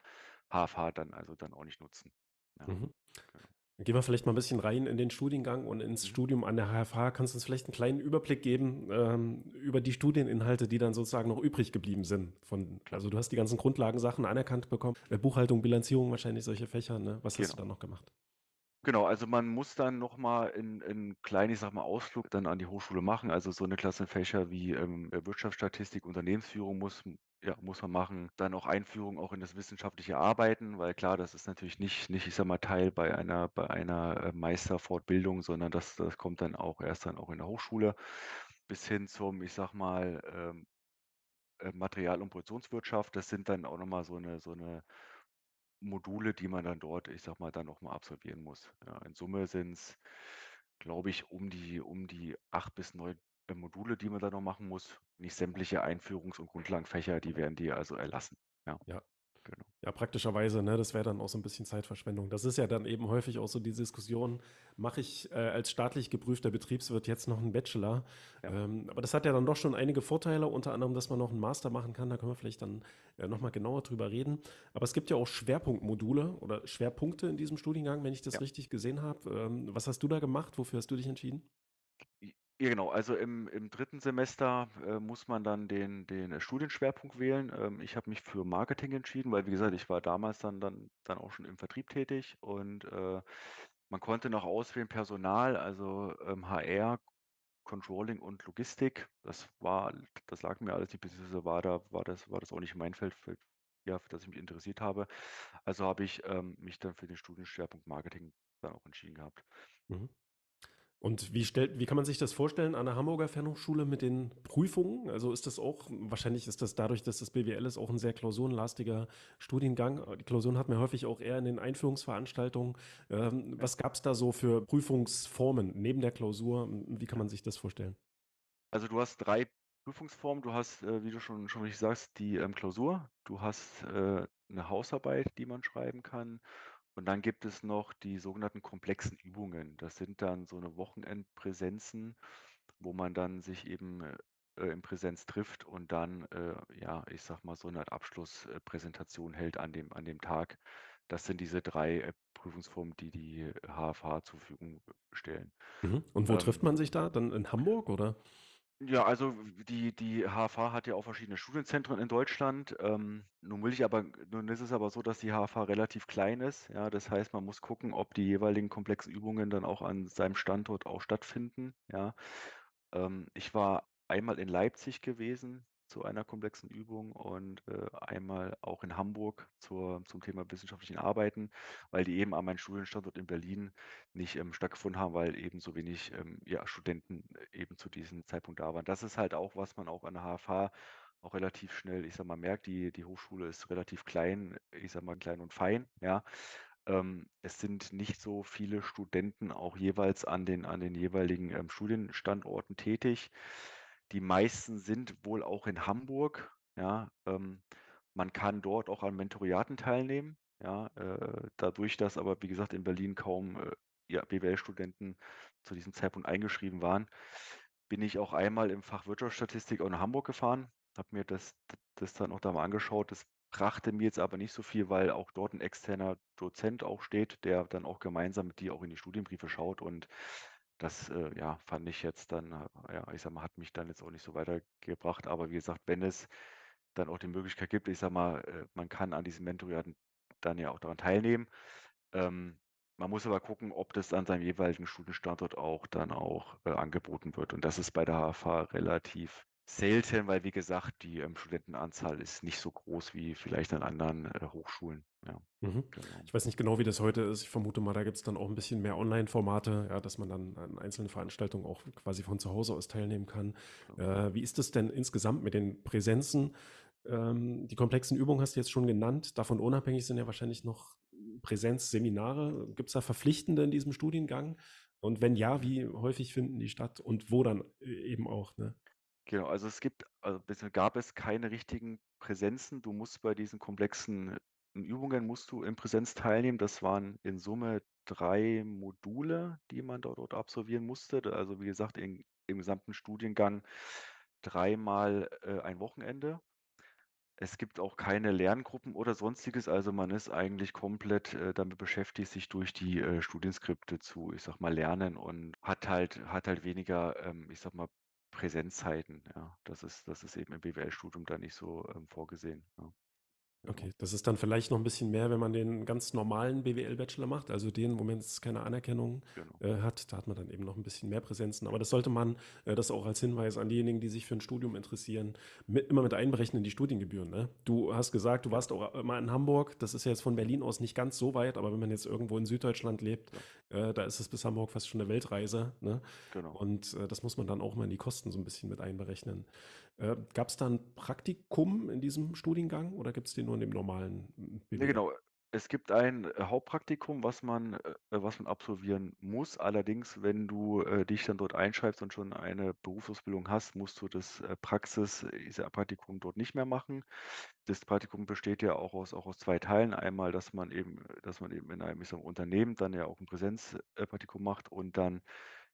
[SPEAKER 2] HFH dann also dann auch nicht nutzen. Ja,
[SPEAKER 1] Mhm.
[SPEAKER 2] genau.
[SPEAKER 1] Gehen wir vielleicht mal 'n bisschen rein in den Studiengang und ins
[SPEAKER 2] Mhm.
[SPEAKER 1] Studium an der HFH. Kannst du uns vielleicht 'n kleinen Überblick geben, ähm, über die Studieninhalte, die dann sozusagen noch übrig geblieben sind von also, du hast die ganzen Grundlagensachen anerkannt bekommen, äh, Buchhaltung, Bilanzierung, wahrscheinlich solche Fächer, ne? Was hast du
[SPEAKER 2] Genau.
[SPEAKER 1] dann noch gemacht?
[SPEAKER 2] Genau, also man muss dann noch mal 'n 'n kleinen, ich sage mal, Ausflug dann an die Hochschule machen. Also, so 'ne Klasse Fächer wie, ähm, äh, Wirtschaftsstatistik, Unternehmensführung muss ja, muss man machen. Dann auch Einführung auch in das wissenschaftliche Arbeiten, weil klar, das ist natürlich nicht nicht, ich sage mal, Teil bei einer bei einer, äh, Meisterfortbildung, sondern das das kommt dann auch erst dann auch in der Hochschule bis hin zum, ich sage mal, ähm, äh, Material und Produktionswirtschaft. Das sind dann auch noch mal so 'ne so 'ne Module, die man dann dort, ich sage mal, dann noch mal absolvieren muss. Ja, in Summe sind's, glaube ich, um die um die 8 bis 9, äh, Module, die man da noch machen muss. Nicht sämtliche Einführungs und Grundlagenfächer, die werden dir also erlassen. Ja,
[SPEAKER 1] Ja.
[SPEAKER 2] Genau.
[SPEAKER 1] Ja, praktischerweise, ne? Das wäre dann auch so 'n bisschen Zeitverschwendung. Das ist ja dann eben häufig auch so die Diskussion: Mache ich, äh, als staatlich geprüfter Betriebswirt jetzt noch 'n Bachelor?
[SPEAKER 2] Ja.
[SPEAKER 1] Ähm, aber das hat ja dann doch schon einige Vorteile, unter anderem, dass man noch 'n Master machen kann. Da können wir vielleicht dann, äh, noch mal genauer drüber reden. Aber es gibt ja auch Schwerpunktmodule oder Schwerpunkte in diesem Studiengang, wenn ich das
[SPEAKER 2] Ja.
[SPEAKER 1] richtig gesehen habe. Ähm, was hast du da gemacht? Wofür hast du dich entschieden?
[SPEAKER 2] Ja, genau. Also im im 3. Semester, äh, muss man dann den den, äh, Studienschwerpunkt wählen. Ähm, ich habe mich für Marketing entschieden, weil, wie gesagt, ich war damals dann dann dann auch schon im Vertrieb tätig und, äh, man konnte noch auswählen Personal, also, ähm, HR, Controlling und Logistik. Das war das lag mir alles nicht, beziehungsweise war da war das war das auch nicht mein Feld, für ja, für das ich mich interessiert habe. Also habe ich, ähm, mich dann für den Studienschwerpunkt Marketing dann auch entschieden gehabt.
[SPEAKER 1] Mhm. Und wie stellt wie kann man sich das vorstellen an der Hamburger Fernhochschule mit den Prüfungen? Also, ist das auch wahrscheinlich ist das dadurch, dass das BWL ist, auch 'n sehr klausurenlastiger Studiengang. Die Klausuren hat man häufig auch eher in den Einführungsveranstaltungen. Ähm, was gab's da so für Prüfungsformen neben der Klausur? Wie kann man sich das vorstellen?
[SPEAKER 2] Also, du hast 3 Prüfungsformen. Du hast, äh, wie du schon schon richtig sagst, die, ähm, Klausur. Du hast, äh, 'ne Hausarbeit, die man schreiben kann Und dann gibt es noch die sogenannten komplexen Übungen. Das sind dann so 'ne Wochenendpräsenzen, wo man dann sich eben, äh, äh, in Präsenz trifft und dann, äh, ja, ich sage mal, so 'ne Art Abschluss äh, Präsentation hält an dem an dem Tag. Das sind diese 3, äh, Prüfungsformen, die die HAFH zur Verfügung stellen.
[SPEAKER 1] Mhm. Und wo trifft
[SPEAKER 2] Ähm
[SPEAKER 1] man sich da? Dann in Hamburg, oder?
[SPEAKER 2] Ja, also die die HAFH hat ja auch verschiedene Studienzentren in Deutschland. Ähm, nun will ich aber nun ist es aber so, dass die HAFH relativ klein ist, ja. Das heißt, man muss gucken, ob die jeweiligen komplexen Übungen dann auch an seinem Standort auch stattfinden, ja. Ähm, ich war einmal in Leipzig gewesen zu einer komplexen Übung und, äh, einmal auch in Hamburg zur zum Thema wissenschaftlichen Arbeiten, weil die eben an meinem Studienstandort in Berlin nicht, ähm, stattgefunden haben, weil eben so wenig, ähm, ja, Studenten eben zu diesem Zeitpunkt da waren. Das ist halt auch, was man auch an der HAFH auch relativ schnell, ich sage mal, merkt. Die die Hochschule ist relativ klein, ich sage mal, klein und fein, ja. Ähm, es sind nicht so viele Studenten auch jeweils an den an den jeweiligen, ähm, Studienstandorten tätig. Die meisten sind wohl auch in Hamburg, ja. Ähm, man kann dort auch an Mentoriaten teilnehmen, ja. Äh, dadurch, dass aber, wie gesagt, in Berlin kaum, äh, ja, BWL-Studenten zu diesem Zeitpunkt eingeschrieben waren, bin ich auch einmal im Fach Wirtschaftsstatistik auch nach Hamburg gefahren, habe mir das das dann auch da mal angeschaut. Das brachte mir jetzt aber nicht so viel, weil auch dort 'n externer Dozent auch steht, der dann auch gemeinsam mit dir auch in die Studienbriefe schaut und das, äh, ja, fand ich jetzt dann, äh, ja, ich sage mal, hat mich dann jetzt auch nicht so weitergebracht. Aber wie gesagt, wenn es dann auch die Möglichkeit gibt, ich sage mal, äh, man kann an diesen Mentoriaten dann ja auch daran teilnehmen. Ähm, man muss aber gucken, ob das an seinem jeweiligen Studienstandort auch dann auch, äh, angeboten wird. Und das ist bei der HAFH relativ selten, weil, wie gesagt, die, ähm, Studentenanzahl ist nicht so groß wie vielleicht an anderen, äh, Hochschulen, ja,
[SPEAKER 1] Mhm.
[SPEAKER 2] genau.
[SPEAKER 1] Ich weiß nicht genau, wie das heute ist. Ich vermute mal, da gibt's dann auch 'n bisschen mehr Online-Formate, ja, dass man dann an einzelnen Veranstaltungen auch quasi von zu Hause aus teilnehmen kann.
[SPEAKER 2] Genau.
[SPEAKER 1] Äh, wie ist das denn insgesamt mit den Präsenzen? Ähm, die komplexen Übungen hast du jetzt schon genannt. Davon unabhängig sind ja wahrscheinlich noch Präsenzseminare. Gibt's da Verpflichtende in diesem Studiengang? Und wenn ja, wie häufig finden die statt und wo dann e eben auch, ne?
[SPEAKER 2] Genau, also es gibt also bisher gab es keine richtigen Präsenzen. Du musst bei diesen komplexen Übungen musst du in Präsenz teilnehmen. Das waren in Summe 3 Module, die man da dort absolvieren musste. Also, wie gesagt, in im gesamten Studiengang dreimal, äh, ein Wochenende. Es gibt auch keine Lerngruppen oder Sonstiges. Also, man ist eigentlich komplett, äh, damit beschäftigt, sich durch die, äh, Studienskripte zu, ich sage mal, lernen und hat halt hat halt weniger, ähm, ich sage mal, Präsenzzeiten, ja. Das ist das ist eben im BWL-Studium da nicht so, ähm, vorgesehen, ja. Genau.
[SPEAKER 1] Okay, das ist dann vielleicht noch 'n bisschen mehr, wenn man den ganz normalen BWL-Bachelor macht, also den, wo man jetzt keine Anerkennung,
[SPEAKER 2] Genau.
[SPEAKER 1] äh, hat. Da hat man dann eben noch 'n bisschen mehr Präsenzen. Aber das sollte man äh, das auch als Hinweis an diejenigen, die sich für 'n Studium interessieren, mit immer mit einberechnen in die Studiengebühren, ne? Du hast gesagt, du warst auch mal in Hamburg. Das ist ja jetzt von Berlin aus nicht ganz so weit, aber wenn man jetzt irgendwo in Süddeutschland lebt. Äh, da ist es bis Hamburg fast schon 'ne Weltreise, ne?
[SPEAKER 2] Genau.
[SPEAKER 1] Und, äh, das muss man dann auch mal in die Kosten so 'n bisschen mit einberechnen. Äh, gab's da 'n Praktikum in diesem Studiengang oder gibt's den nur in dem normalen, hm,
[SPEAKER 2] Ne,
[SPEAKER 1] BWL?
[SPEAKER 2] genau. Es gibt ein, äh, Hauptpraktikum, was man äh, was man absolvieren muss. Allerdings, wenn du, äh, dich dann dort einschreibst und schon eine Berufsausbildung hast, musst du das, Praxis sage Praktikum dort nicht mehr machen. Das Praktikum besteht ja auch aus auch aus 2 Teilen. Einmal, dass man eben dass man eben in einem, ich Unternehmen dann ja auch 'n Präsenz äh, Praktikum macht und dann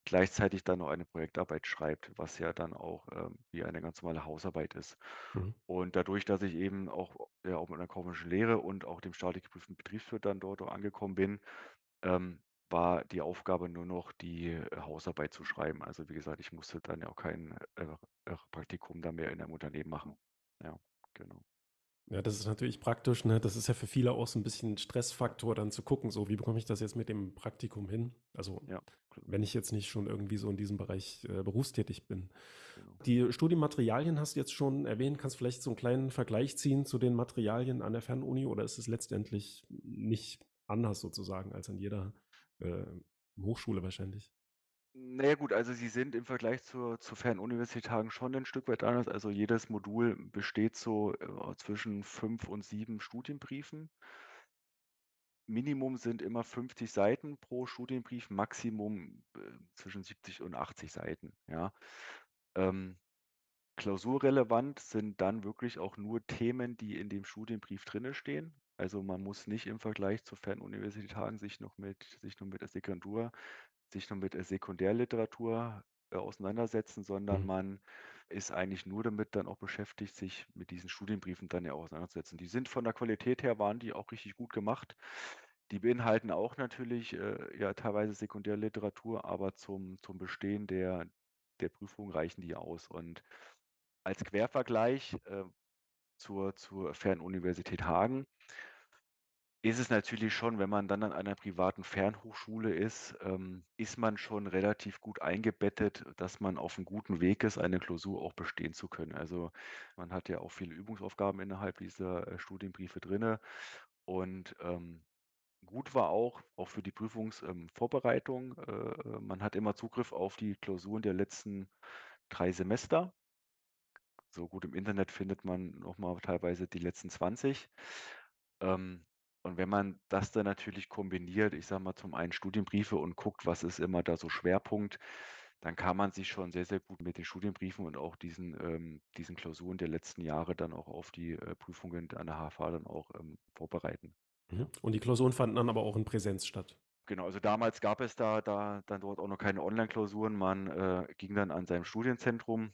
[SPEAKER 2] gleichzeitig dann noch eine Projektarbeit schreibt, was ja dann auch, ähm, wie eine ganz normale Hausarbeit ist.
[SPEAKER 1] Mhm.
[SPEAKER 2] Und dadurch, dass ich eben auch, ja, auch mit 'ner kaufmännischen Lehre und auch dem staatlich geprüften Betriebswirt dann dort auch angekommen bin, ähm, war die Aufgabe nur noch, die, äh, Hausarbeit zu schreiben. Also, wie gesagt, ich musste dann ja auch kein, äh, äh, Praktikum da mehr in einem Unternehmen machen. Ja, genau.
[SPEAKER 1] Ja, das ist natürlich praktisch, ne? Das ist ja für viele auch so 'n bisschen Stressfaktor, dann zu gucken, so: „Wie bekomme ich das jetzt mit dem Praktikum hin?“ Also,
[SPEAKER 2] Ja,
[SPEAKER 1] wenn ich jetzt nicht schon irgendwie so in diesem Bereich, äh, berufstätig bin.
[SPEAKER 2] Genau.
[SPEAKER 1] Die Studienmaterialien hast du jetzt schon erwähnt. Kannst vielleicht so 'n kleinen Vergleich ziehen zu den Materialien an der Fernuni oder ist es letztendlich nicht anders sozusagen als an jeder, äh, Hochschule wahrscheinlich?
[SPEAKER 2] Na ja, gut, also sie sind im Vergleich zur zu Fernuniversitären schon 'nen Stück weit anders. Also, jedes Modul besteht so, äh, zwischen 5 und 7 Studienbriefen. Minimum sind immer 50 Seiten pro Studienbrief, Maximum, äh, zwischen 70 und 80 Seiten, ja. Ähm, klausurrelevant sind dann wirklich auch nur Themen, die in dem Studienbrief drinne stehen. Also, man muss nicht im Vergleich zu Fernuniversitäten sich noch mit sich noch mit der Sekundur sich noch mit der Sekundärliteratur, äh, auseinandersetzen, sondern
[SPEAKER 1] Mhm.
[SPEAKER 2] man ist eigentlich nur damit dann auch beschäftigt, sich mit diesen Studienbriefen dann ja auseinanderzusetzen. Die sind von der Qualität her waren die auch richtig gut gemacht. Die beinhalten auch natürlich, äh, ja, teilweise Sekundärliteratur, aber zum zum Bestehen der der Prüfung reichen die aus. Und als Quervergleich, äh, zur zur Fernuniversität Hagen ist es natürlich schon, wenn man dann an einer privaten Fernhochschule ist, ähm, ist man schon relativ gut eingebettet, dass man auf 'm guten Weg ist, eine Klausur auch bestehen zu können. Also, man hat ja auch viele Übungsaufgaben innerhalb dieser, äh, Studienbriefe drinne. Und, ähm, gut war auch auch für die Prüfungs ähm, äh, äh, man hat immer Zugriff auf die Klausuren der letzten 3 Semester. So gut, im Internet findet man noch mal teilweise die letzten 20. Ähm, und wenn man das dann natürlich kombiniert, ich sage mal, zum einen Studienbriefe und guckt, was ist immer da so Schwerpunkt, dann kann man sich schon sehr, sehr gut mit den Studienbriefen und auch diesen ähm, diesen Klausuren der letzten Jahre dann auch auf die, äh, Prüfungen an der HFA dann auch, ähm, vorbereiten,
[SPEAKER 1] Mhm. Und die Klausuren fanden dann aber auch in Präsenz statt?
[SPEAKER 2] Genau, also damals gab es da da dann dort auch noch keine Onlineklausuren. Man, äh, ging dann an seinem Studienzentrum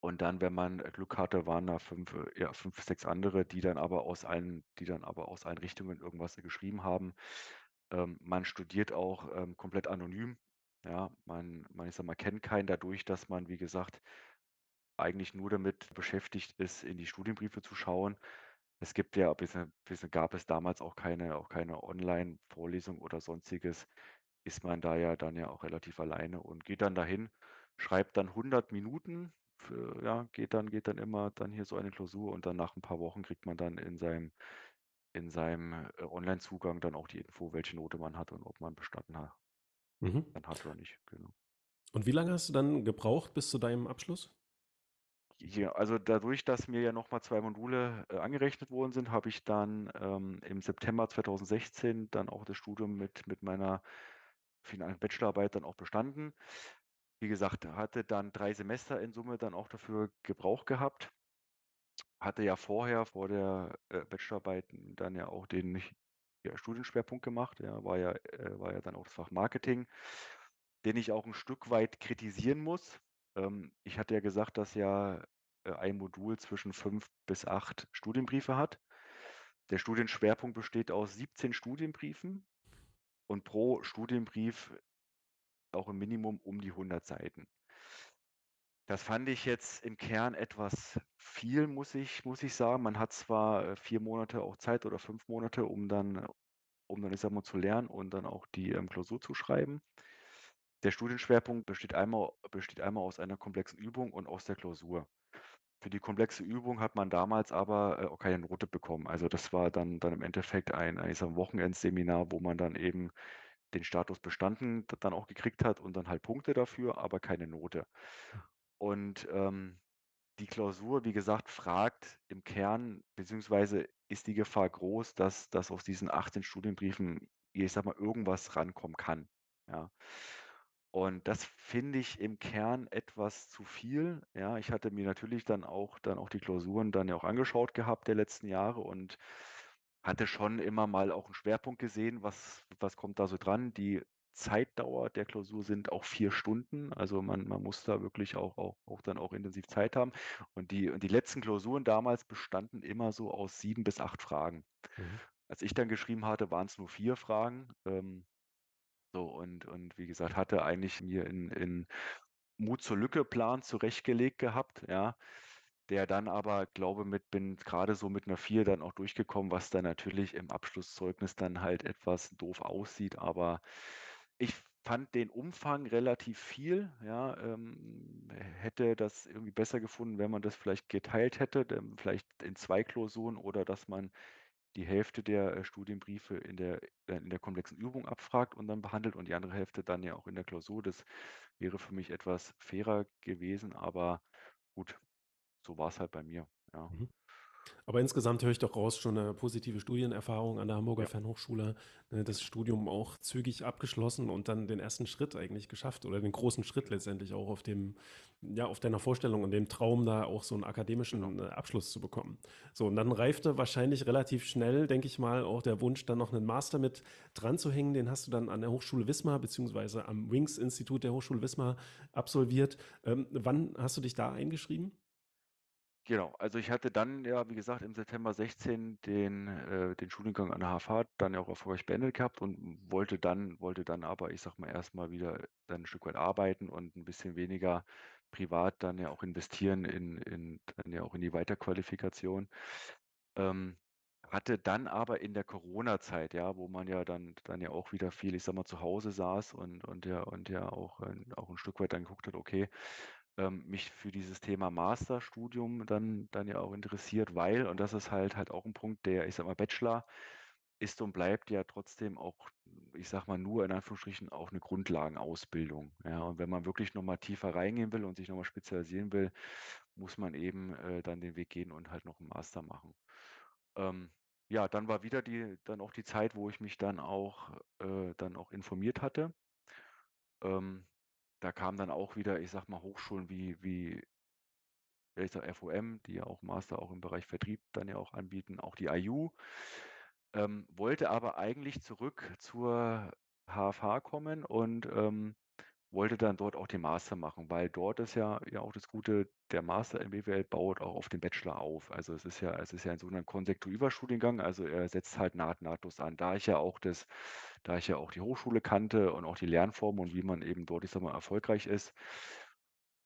[SPEAKER 2] und dann, wenn man, äh, Glück hatte, waren da 5, äh ja, 5, 6 andere, die dann aber aus allen die dann aber aus allen Richtungen irgendwas geschrieben haben. Ähm, man studiert auch, ähm, komplett anonym, ja. Man man, ich sage mal, kennt keinen dadurch, dass man, wie gesagt, eigentlich nur damit beschäftigt ist, in die Studienbriefe zu schauen. Es gibt ja bisschen bisschen gab es damals auch keine auch keine Onlinevorlesung oder Sonstiges, ist man da ja dann ja auch relativ alleine und geht dann dahin, schreibt dann 100 Minuten für ja, geht dann geht dann immer dann hier so eine Klausur und dann nach 'n paar Wochen kriegt man dann in seinem in seinem, äh, Onlinezugang dann auch die Info, welche Note man hat und ob man bestanden ha
[SPEAKER 1] Mhm.
[SPEAKER 2] dann hat oder nicht, genau.
[SPEAKER 1] Und wie lange hast du dann gebraucht bis zu deinem Abschluss?
[SPEAKER 2] Ja, also dadurch, dass mir ja noch mal 2 Module, äh, angerechnet worden sind, habe ich dann, ähm, im September 2016 dann auch das Studium mit mit meiner finalen Bachelorarbeit dann auch bestanden. Wie gesagt, hatte dann 3 Semester in Summe dann auch dafür gebraucht gehabt. Hatte ja vorher, vor der, äh, Bachelorarbeit dann ja auch den ja, Studienschwerpunkt gemacht, ja, war ja äh, war ja dann auch das Fach Marketing, den ich auch 'n Stück weit kritisieren muss. Ähm, ich hatte ja gesagt, dass ja, äh, ein Modul zwischen 5 bis 8 Studienbriefe hat. Der Studienschwerpunkt besteht aus 17 Studienbriefen und pro Studienbrief auch im Minimum um die 100 Seiten. Das fand ich jetzt im Kern etwas viel, muss ich muss ich sagen. Man hat zwar, äh, 4 Monate auch Zeit oder 5 Monate, um dann um dann, ich sage mal, zu lernen und dann auch die, ähm, Klausur zu schreiben. Der Studienschwerpunkt besteht einmal besteht einmal aus einer komplexen Übung und aus der Klausur. Für die komplexe Übung hat man damals aber, äh, auch keine Note bekommen. Also, das war dann dann im Endeffekt ein ein, ich Wochenendseminar, wo man dann eben den Status bestanden dann auch gekriegt hat und dann halt Punkte dafür, aber keine Note. Und, ähm, die Klausur, wie gesagt, fragt im Kern beziehungsweise ist die Gefahr groß, dass dass aus diesen 18 Studienbriefen, ich sage mal, irgendwas rankommen kann, ja? Und das finde ich im Kern etwas zu viel, ja? Ich hatte mir natürlich dann auch dann auch die Klausuren dann ja auch angeschaut gehabt der letzten Jahre und hatte schon immer mal auch 'n Schwerpunkt gesehen, was was kommt da so dran. Die Zeitdauer der Klausur sind auch 4 Stunden. Also, man man muss da wirklich auch auch auch dann auch intensiv Zeit haben. Und die und die letzten Klausuren damals bestanden immer so aus 7 bis 8 Fragen.
[SPEAKER 1] Mhm.
[SPEAKER 2] Als ich dann geschrieben hatte, waren's nur 4 Fragen, ähm, so und und wie gesagt, hatte eigentlich mir 'n 'n Mut-zur-Lücke-Plan zurechtgelegt gehabt, ja, der dann aber glaube mit bin grade so mit 'ner 4 dann auch durchgekommen, was dann natürlich im Abschlusszeugnis dann halt etwas doof aussieht. Aber ich fand den Umfang relativ viel, ja, ähm, hätte das irgendwie besser gefunden, wenn man das vielleicht geteilt hätte, vielleicht in 2 Klausuren oder dass man die Hälfte der, äh, Studienbriefe in der äh, in der komplexen Übung abfragt und dann behandelt und die andere Hälfte dann ja auch in der Klausur. Das wäre für mich etwas fairer gewesen, aber gut, so war's halt bei mir, ja.
[SPEAKER 1] Mhm. Aber insgesamt höre ich doch raus, schon eine positive Studienerfahrung an der Hamburger
[SPEAKER 2] Ja,
[SPEAKER 1] Fernhochschule, ne, das Studium auch zügig abgeschlossen und dann den ersten Schritt eigentlich geschafft oder den großen Schritt letztendlich auch auf dem, ja, auf deiner Vorstellung und dem Traum, da auch so einen
[SPEAKER 2] genau.
[SPEAKER 1] akademischen äh, Abschluss zu bekommen. So, und dann reifte wahrscheinlich relativ schnell, denke ich mal, auch der Wunsch, dann noch einen Master mit dran zu hängen. Den hast du dann an der Hochschule Wismar beziehungsweise am Wings-Institut der Hochschule Wismar absolviert. Ähm, wann hast du dich da eingeschrieben?
[SPEAKER 2] Genau, also ich hatte dann ja, wie gesagt, im September 16 den äh, den Studiengang an der HFH dann ja auch erfolgreich beendet gehabt und wollte dann wollte dann aber, ich sage mal, erst mal wieder dann 'n Stück weit arbeiten und 'n bisschen weniger privat dann ja auch investieren in in dann ja auch in die Weiterqualifikation. Ähm, hatte dann aber in der Corona-Zeit, ja, wo man ja dann dann ja auch wieder viel, ich sage mal, zu Hause saß und und ja und ja auch, ähm auch 'n Stück weit dann geguckt hat, okay, ähm, mich für dieses Thema Masterstudium dann dann ja auch interessiert, weil und das ist halt halt auch 'n Punkt, der ich sage mal, Bachelor ist und bleibt ja trotzdem auch, ich sage mal, nur in Anführungsstrichen auch 'ne Grundlagenausbildung, ja? Und wenn man wirklich noch mal tiefer reingehen will und sich noch mal spezialisieren will, muss man eben, äh, dann den Weg gehen und halt noch 'n Master machen. Ähm, ja, dann war wieder die dann auch die Zeit, wo ich mich dann auch äh, dann auch informiert hatte. Ähm, da kamen dann auch wieder, ich sage mal, Hochschulen wie wie ich sage FOM, die ja auch Master auch im Bereich Vertrieb dann ja auch anbieten, auch die IU. Ähm, wollte aber eigentlich zurück zur HFH kommen und, ähm, wollte dann dort auch den Master machen, weil dort ist ja ja auch das Gute, der Master in BWL baut auch auf den Bachelor auf. Also, es ist ja es ist ja ein sogenannter konsektiver Studiengang, also er setzt halt naht nahtlos an. Da ich ja auch das da ich ja auch die Hochschule kannte und auch die Lernform und wie man eben dort, ich sage mal, erfolgreich ist,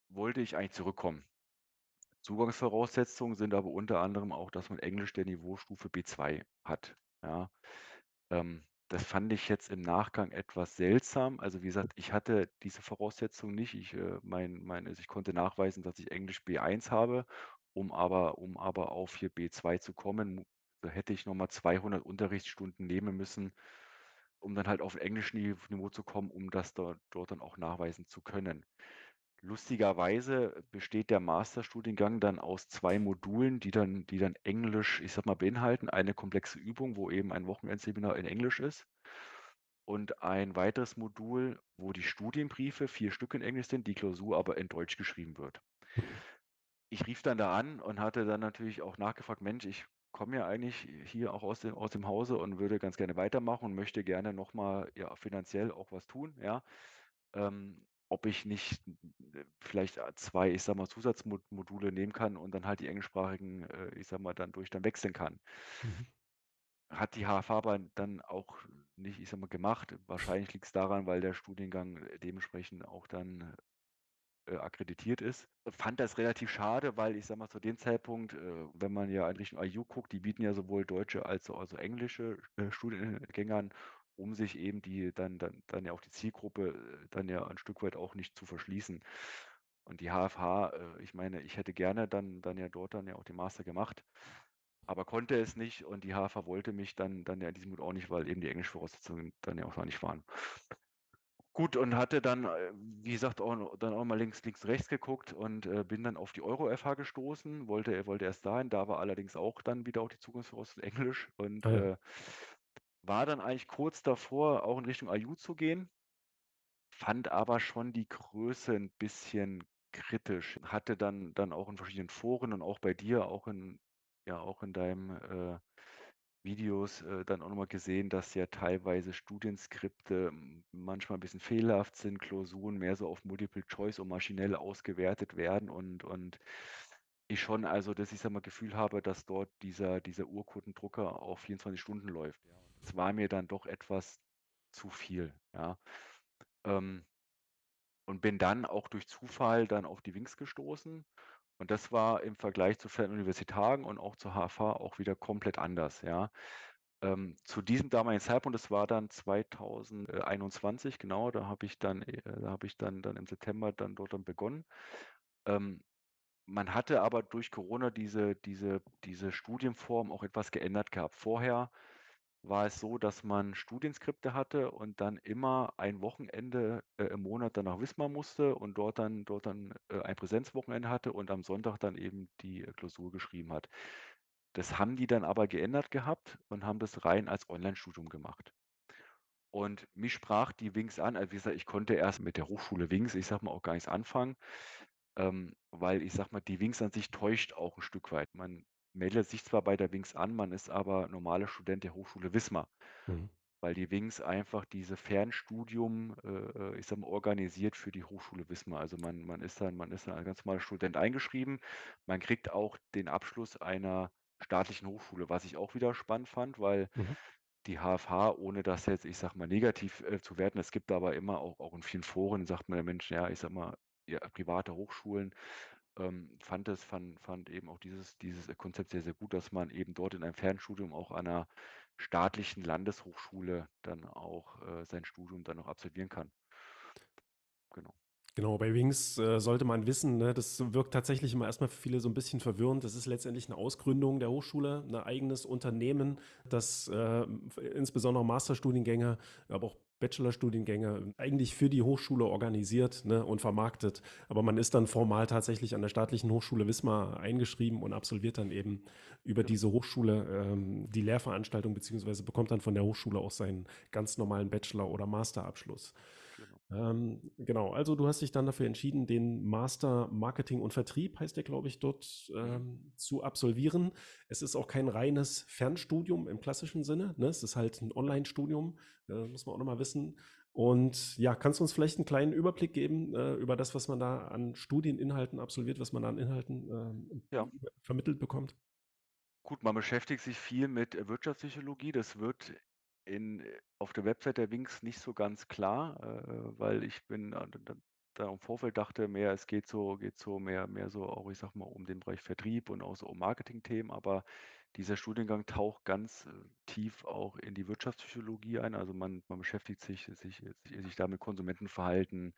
[SPEAKER 2] wollte ich eigentlich zurückkommen. Zugangsvoraussetzungen sind aber unter anderem auch, dass man Englisch der Niveaustufe B2 hat, ja? Ähm, das fand ich jetzt im Nachgang etwas seltsam. Also, wie gesagt, ich hatte diese Voraussetzung nicht. Ich, äh mein mein also, ich konnte nachweisen, dass ich Englisch B1 habe, um aber um aber auf hier B2 zu kommen, da hätte ich noch mal 200 Unterrichtsstunden nehmen müssen, um dann halt auf Englischniv Niveau zu kommen, um das dort dort dann auch nachweisen zu können. Lustigerweise besteht der Masterstudiengang dann aus 2 Modulen, die dann die dann Englisch, ich sage mal, beinhalten. Eine komplexe Übung, wo eben ein Wochenendseminar in Englisch ist und ein weiteres Modul, wo die Studienbriefe, 4 Stück in Englisch sind, die Klausur aber in Deutsch geschrieben wird.
[SPEAKER 1] Mhm.
[SPEAKER 2] Ich rief dann da an und hatte dann natürlich auch nachgefragt: „Mensch, ich komme ja eigentlich hier auch aus dem aus dem Hause und würde ganz gerne weitermachen und möchte gerne noch mal, ja, finanziell auch was tun, ja? Ähm, ob ich nicht äh, vielleicht, äh, 2, ich sage mal, Zusatzmod Module nehmen kann und dann halt die englischsprachigen, äh, ich sage mal, dann durch dann wechseln kann.
[SPEAKER 1] Mhm.
[SPEAKER 2] Hat die HFA aber dann auch nicht, ich sage mal, gemacht. Wahrscheinlich liegt's daran, weil der Studiengang dementsprechend auch dann, äh, akkreditiert ist. Fand das relativ schade, weil ich sage mal, zu dem Zeitpunkt, äh, wenn man ja in Richtung IU guckt, die bieten ja sowohl deutsche als auch also englische, äh, Studiengänge an, um sich eben die dann dann dann ja auch die Zielgruppe, äh, dann ja ein Stück weit auch nicht zu verschließen. Und die HFH, äh, ich meine, ich hätte gerne dann dann ja dort dann ja auch den Master gemacht, aber konnte es nicht und die HFH wollte mich dann dann ja in diesem Mut auch nicht, weil eben die Englischvoraussetzungen dann ja auch noch nicht waren. Gut, und hatte dann, äh, wie gesagt, auch dann auch mal links links, rechts geguckt und, äh, bin dann auf die Euro-FH gestoßen, wollte wollte erst dahin, da war allerdings auch dann wieder auch die Zugangsvoraussetzung Englisch und,
[SPEAKER 1] Ah ja.
[SPEAKER 2] äh, war dann eigentlich kurz davor, auch in Richtung IU zu gehen fand aber schon die Größe 'n bisschen kritisch. Hatte dann dann auch in verschiedenen Foren und auch bei dir, auch in ja, auch in deinem, äh, Videos, äh, dann auch noch mal gesehen, dass ja teilweise Studienskripte manchmal 'n bisschen fehlerhaft sind, Klausuren mehr so auf Multiple Choice und maschinell ausgewertet werden und und ich schon also, dass ich, sage mal, Gefühl habe, dass dort dieser dieser Urkundendrucker auf 24 Stunden läuft, ja. Das war mir dann doch etwas zu viel, ja. Ähm und bin dann auch durch Zufall dann auf die Wings gestoßen und das war im Vergleich zu Fernuniversitäten und auch zur HFH auch wieder komplett anders, ja. Ähm, zu diesem damaligen Zeitpunkt, das war dann 2021, genau, da habe ich dann äh, da habe ich dann dann im September dann dort dann begonnen. Ähm, man hatte aber durch Corona diese diese diese Studienform auch etwas geändert gehabt. Vorher war es so, dass man Studienskripte hatte und dann immer ein Wochenende, äh, im Monat dann nach Wismar musste und dort dann dort dann, äh, ein Präsenzwochenende hatte und am Sonntag dann eben die, äh, Klausur geschrieben hat. Das haben die dann aber geändert gehabt und haben das rein als Onlinestudium gemacht. Und mich sprach die Wings an. Also, wie gesagt, ich konnte erst mit der Hochschule Wings, ich sage mal, auch gar nichts anfangen, ähm, weil ich sage mal, die Wings an sich täuscht auch 'n Stück weit. Man meldet sich zwar bei der Wings an, man ist aber normaler Student der Hochschule Wismar,
[SPEAKER 1] Mhm.
[SPEAKER 2] weil die Wings einfach diese Fernstudium, äh, äh, ich mal, organisiert für die Hochschule Wismar. Also, man man ist dann man ist dann als ganz normaler Student eingeschrieben. Man kriegt auch den Abschluss einer staatlichen Hochschule, was ich auch wieder spannend fand, weil
[SPEAKER 1] Mhm.
[SPEAKER 2] die HFH, ohne das jetzt, ich sage mal, negativ, äh, zu werten es gibt aber immer auch auch in vielen Foren sagt man ja: „Mensch, ja, ich sage mal, ja, private Hochschulen“, ähm, fand das fand fand eben auch dieses dieses, äh, Konzept sehr, sehr gut, dass man eben dort in einem Fernstudium auch an 'ner staatlichen Landeshochschule dann auch, äh, sein Studium dann noch absolvieren kann. Genau.
[SPEAKER 1] Genau, bei Wings, äh, sollte man wissen, ne, das wirkt tatsächlich immer erst mal für viele so 'n bisschen verwirrend. Das ist letztendlich 'ne Ausgründung der Hochschule, 'ne eigenes Unternehmen, das, f insbesondere Masterstudiengänge, aber auch Bachelorstudiengänge eigentlich für die Hochschule organisiert, ne, und vermarktet. Aber man ist dann formal tatsächlich an der staatlichen Hochschule Wismar eingeschrieben und absolviert dann eben über diese Hochschule, ähm, die Lehrveranstaltung beziehungsweise bekommt dann von der Hochschule auch seinen ganz normalen Bachelor oder Masterabschluss.
[SPEAKER 2] Genau.
[SPEAKER 1] Ähm, genau, also du hast dich dann dafür entschieden, den Master Marketing und Vertrieb, heißt der, glaube ich, dort,
[SPEAKER 2] Mhm.
[SPEAKER 1] ähm, zu absolvieren. Es ist auch kein reines Fernstudium im klassischen Sinne, ne? Es ist halt 'n
[SPEAKER 2] Ja.
[SPEAKER 1] Onlinestudium, äh, muss man auch noch mal wissen. Und ja, kannst du uns vielleicht 'n kleinen Überblick geben, äh, über das, was man da an Studieninhalten absolviert, was man da an Inhalten, ähm,
[SPEAKER 2] Ja.
[SPEAKER 1] vermittelt bekommt?
[SPEAKER 2] Gut, man beschäftigt sich viel mit, äh, Wirtschaftspsychologie. Das wird in äh, auf der Website der Wings nicht so ganz klar, äh, weil ich bin da da im Vorfeld dachte mehr, es geht so geht so mehr mehr so auch, ich sage mal, um den Bereich Vertrieb und auch so um Marketingthemen, aber dieser Studiengang taucht ganz, äh, tief auch in die Wirtschaftspsychologie ein. Also, man man beschäftigt sich sich sich sich da mit Konsumentenverhalten,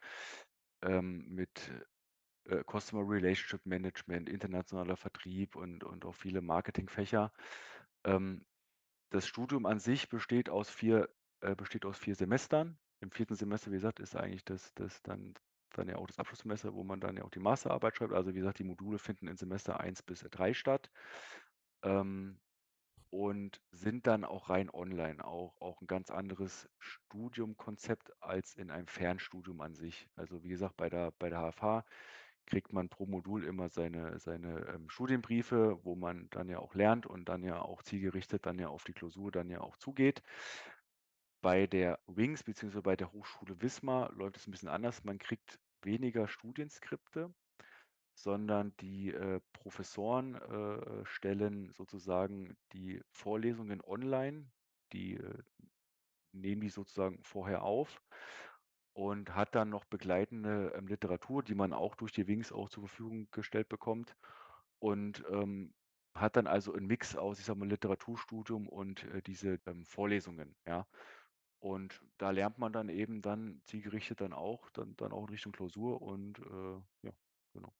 [SPEAKER 2] ähm, mit, äh, Customer Relationship Management, internationaler Vertrieb und und auch viele Marketingfächer. Ähm, das Studium an sich besteht aus 4 äh, besteht aus 4 Semestern. Im 4. Semester, wie gesagt, ist eigentlich das das dann dann ja auch das Abschlusssemester, wo man dann ja auch die Masterarbeit schreibt. Also, wie gesagt, die Module finden in Semester 1 bis 3 statt, ähm, und sind dann auch rein online, auch auch 'n ganz anderes Studiumkonzept als in einem Fernstudium an sich. Also, wie gesagt, bei der bei der HFH kriegt man pro Modul immer seine seine, ähm, Studienbriefe, wo man dann ja auch lernt und dann ja auch zielgerichtet dann ja auf die Klausur dann ja auch zugeht. Bei der Wings beziehungsweise bei der Hochschule Wismar läuft es 'n bisschen anders. Man kriegt weniger Studienskripte, sondern die, äh, Professoren, äh, stellen sozusagen die Vorlesungen online. Die, äh, nehmen die sozusagen vorher auf und hat dann noch begleitende, ähm, Literatur, die man auch durch die Wings auch zur Verfügung gestellt bekommt und, ähm, hat dann also 'n Mix aus, ich sage mal, Literaturstudium und, äh, diese, ähm, Vorlesungen, ja? Und da lernt man dann eben dann zielgerichtet dann auch dann dann auch in Richtung Klausur und, äh, ja, genau.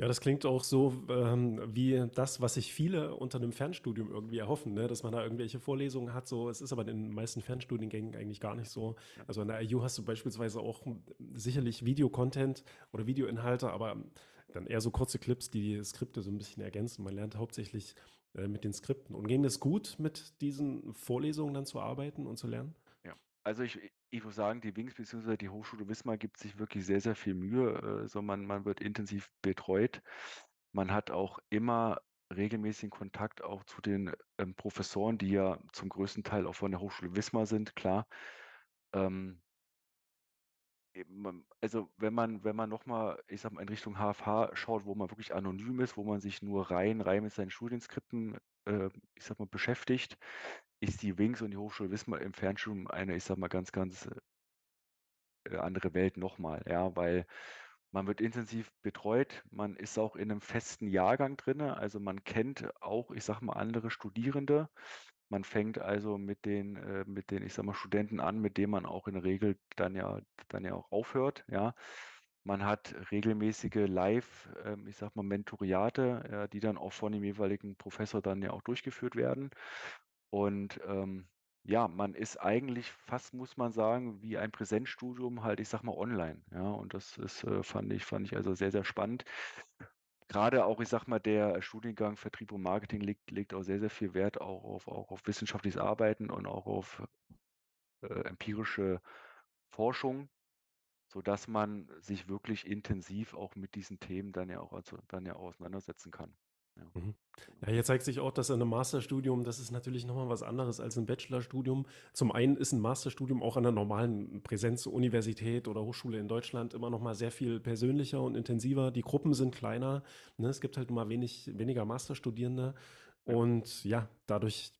[SPEAKER 1] Ja, das klingt auch so, ähm, wie das, was sich viele unter 'nem Fernstudium irgendwie erhoffen, ne, dass man da irgendwelche Vorlesungen hat so. Es ist aber in den meisten Fernstudiengängen eigentlich gar nicht so. Also, an der IU hast du beispielsweise auch, sicherlich Video-Content oder Videoinhalte, aber dann eher so kurze Clips, die Skripte so 'n bisschen ergänzen. Man lernt hauptsächlich, äh, mit den Skripten. Und ging das gut, mit diesen Vorlesungen dann zu arbeiten und zu lernen?
[SPEAKER 2] Also, ich ich muss sagen, die Wings beziehungsweise die Hochschule Wismar gibt sich wirklich sehr, sehr viel Mühe. Äh, so man man wird intensiv betreut. Man hat auch immer regelmäßigen Kontakt auch zu den, ähm, Professoren, die ja zum größten Teil auch von der Hochschule Wismar sind, klar. Ähm ähm, also, wenn man wenn man noch mal, ich sage mal, in Richtung HFH schaut, wo man wirklich anonym ist, wo man sich nur rein rein mit seinen Studienskripten, äh, ich sage mal, beschäftigt, ist die Wings und die Hochschule Wismar im Fernstudium eine, ich sage mal, ganz, ganz, äh äh, andere Welt noch mal, ja, weil man wird intensiv betreut. Man ist auch in 'nem festen Jahrgang drinnen. Also, man kennt auch, ich sage mal, andere Studierende. Man fängt also mit den äh, mit den, ich sage mal, Studenten an, mit denen man auch in der Regel dann ja dann ja auch aufhört, ja? Man hat regelmäßige Live ähm, ich sage mal, Mentoriate, ja, die dann auch von dem jeweiligen Professor dann ja auch durchgeführt werden. Und, ähm, ja, man ist eigentlich fast, muss man sagen, wie ein Präsenzstudium halt, ich sage mal, online, ja? Und das ist, äh, fand ich fand ich also sehr, sehr spannend. grade auch, ich sage mal, der Studiengang Vertrieb und Marketing legt legt auch sehr, sehr viel Wert auch auf auch auf wissenschaftliches Arbeiten und auch auf, äh, empirische Forschung, sodass man sich wirklich intensiv auch mit diesen Themen dann ja auch also, dann ja auseinandersetzen kann. Ja,
[SPEAKER 1] Mhm. Ja, hier zeigt sich auch, dass in 'nem Masterstudium das ist natürlich noch mal was anderes als 'n Bachelorstudium. Zum einen ist 'n Masterstudium auch an 'ner normalen Präsenzuniversität oder Hochschule in Deutschland immer noch mal sehr viel persönlicher und intensiver. Die Gruppen sind kleiner, ne? Es gibt halt mal wenig weniger Masterstudierende. Und ja, dadurch,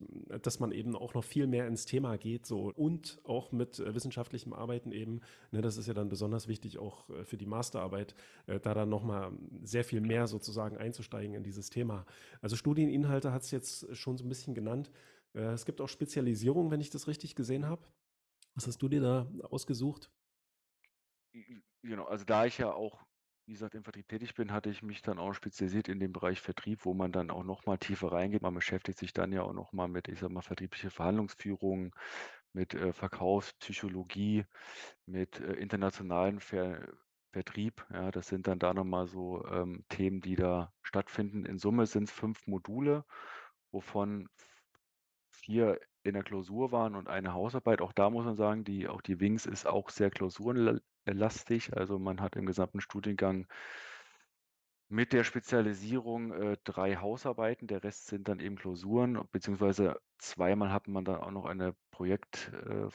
[SPEAKER 1] dass man eben auch noch viel mehr ins Thema geht so und auch mit, äh, wissenschaftlichem Arbeiten eben, ne, das ist ja dann besonders wichtig auch, äh, für die Masterarbeit, äh, da dann noch mal sehr viel mehr sozusagen einzusteigen in dieses Thema. Also, Studieninhalte hat's jetzt schon so 'n bisschen genannt. Äh, es gibt auch Spezialisierung, wenn ich das richtig gesehen habe. Was hast du dir da ausgesucht?
[SPEAKER 2] Genau, also, da ich ja auch, wie gesagt, im Vertrieb tätig bin, hatte ich mich dann auch spezialisiert in dem Bereich Vertrieb, wo man dann auch noch mal tiefer reingeht. Man beschäftigt sich dann ja auch noch mal mit, ich sage mal, vertrieblicher Verhandlungsführung, mit, äh, Verkaufspsychologie, mit, äh, internationalen Ver Vertrieb. Ja, das sind dann da noch mal so, ähm, Themen, die da stattfinden. In Summe sind's 5 Module, wovon v 4 in der Klausur waren und 1 Hausarbeit. Auch da muss man sagen, die auch die Wings ist auch sehr klausurenl lastig. Also, man hat im gesamten Studiengang mit der Spezialisierung, äh, 3 Hausarbeiten. Der Rest sind dann eben Klausuren, beziehungsweise zweimal hat man dann auch noch eine Projekt äh,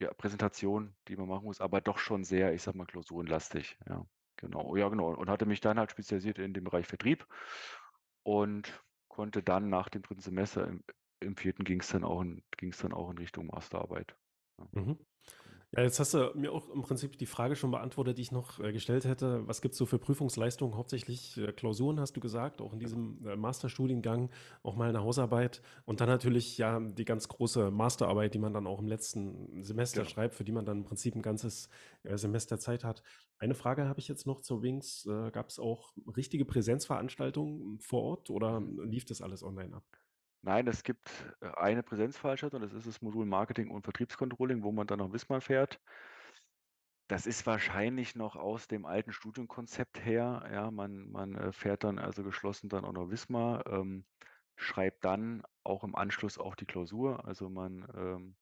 [SPEAKER 2] ja, die man machen muss, aber doch schon sehr, ich sage mal, klausurenlastig, ja, genau. Ja, genau und hatte mich dann halt spezialisiert in dem Bereich Vertrieb und konnte dann nach dem 3. Semester im im 4. ging's dann auch in ging's dann auch in Richtung Masterarbeit. Ja.
[SPEAKER 1] Mhm.
[SPEAKER 2] Genau.
[SPEAKER 1] Ja, jetzt hast du mir auch im Prinzip die Frage schon beantwortet, die ich noch, äh, gestellt hätte. Was gibt's so für Prüfungsleistungen? Hauptsächlich, äh, Klausuren, hast du gesagt, auch in diesem, äh, Masterstudiengang, auch mal 'ne Hausarbeit und dann natürlich, ja, die ganz große Masterarbeit, die man dann auch im letzten Semester
[SPEAKER 2] Genau.
[SPEAKER 1] schreibt, für die man dann im Prinzip 'n ganzes, äh, Semester Zeit hat. Eine Frage habe ich jetzt noch zur Wings. Äh, gab's auch richtige Präsenzveranstaltungen vor Ort oder
[SPEAKER 2] Mhm.
[SPEAKER 1] lief das alles online ab?
[SPEAKER 2] Nein, es gibt, äh, eine Präsenzveranstaltung, das ist das Modul Marketing und Vertriebscontrolling, wo man dann nach Wismar fährt. Das ist wahrscheinlich noch aus dem alten Studienkonzept her, ja. Man man, äh, fährt dann also geschlossen dann auch nach Wismar, ähm, schreibt dann auch im Anschluss auch die Klausur. Also, man, ähm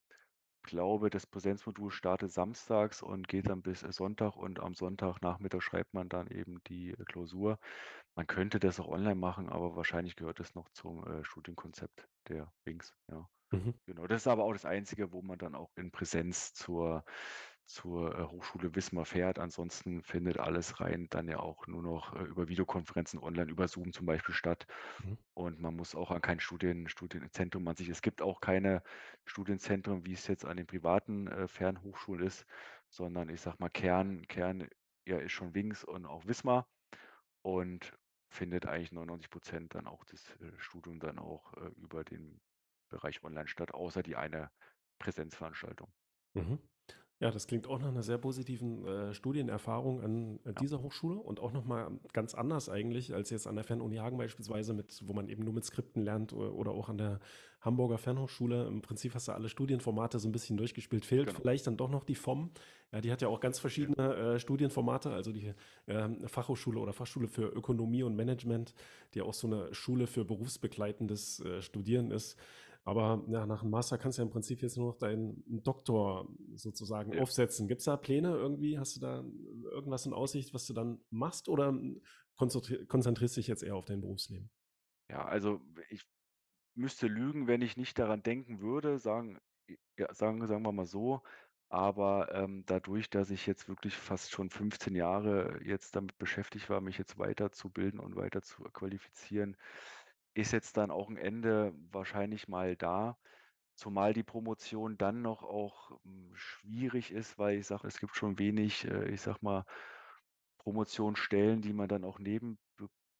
[SPEAKER 2] glaube, das Präsenzmodul startet samstags und geht dann bis, äh, Sonntag und am Sonntagnachmittag schreibt man dann eben die, äh, Klausur. Man könnte das auch online machen, aber wahrscheinlich gehört das noch zum, äh, Studienkonzept der Wings, ja.
[SPEAKER 1] Mhm.
[SPEAKER 2] Genau, das ist aber auch das Einzige, wo man dann auch in Präsenz zur zur, äh, Hochschule Wismar fährt. Ansonsten findet alles rein dann ja auch nur noch, äh, über Videokonferenzen online, über Zoom zum Beispiel statt
[SPEAKER 1] Mhm.
[SPEAKER 2] und man muss auch an kein Studien Studienzentrum an sich es gibt auch keine Studienzentren, wie es jetzt an den privaten, äh, Fernhochschulen ist, sondern ich sage mal, Kern Kern, ja, ist schon Wings und auch Wismar und findet eigentlich 99 % dann auch das, äh, Studium dann auch, äh, über den Bereich online statt, außer die eine Präsenzveranstaltung.
[SPEAKER 1] Mhm. Ja, das klingt auch nach 'ner sehr positiven, äh, Studienerfahrung an, äh, dieser Hochschule und auch noch mal ganz anders eigentlich als jetzt an der Fernuni Hagen beispielsweise mit wo man eben nur mit Skripten lernt o oder auch an der Hamburger Fernhochschule. Im Prinzip hast du alle Studienformate so 'n bisschen durchgespielt. Fehlt
[SPEAKER 2] Genau.
[SPEAKER 1] vielleicht dann doch noch die FOM. Ja, die hat ja auch ganz verschiedene, äh, Studienformate, also die, ähm, Fachhochschule oder Fachschule für Ökonomie und Management, die auch so 'ne Schule für berufsbegleitendes, äh, Studieren ist. Aber ja, nach 'm Master kannst du ja im Prinzip jetzt nur noch deinen Doktor sozusagen
[SPEAKER 2] Ja.
[SPEAKER 1] aufsetzen. Gibt's da Pläne irgendwie? Hast du da irgendwas in Aussicht, was du dann machst oder konzentri konzentrierst dich jetzt eher auf dein Berufsleben?
[SPEAKER 2] Ja, also, ich müsste lügen, wenn ich nicht daran denken würde, sagen ja, sagen sagen wir mal so. Aber, ähm, dadurch, dass ich jetzt wirklich fast schon 15 Jahre jetzt damit beschäftigt war, mich jetzt weiterzubilden und weiter zu qualifizieren, ist jetzt dann auch 'n Ende wahrscheinlich mal da. Zumal die Promotion dann noch auch, hm, schwierig ist, weil ich sage, es gibt schon wenig, äh, ich sage mal, Promotionsstellen, die man dann auch nebenbe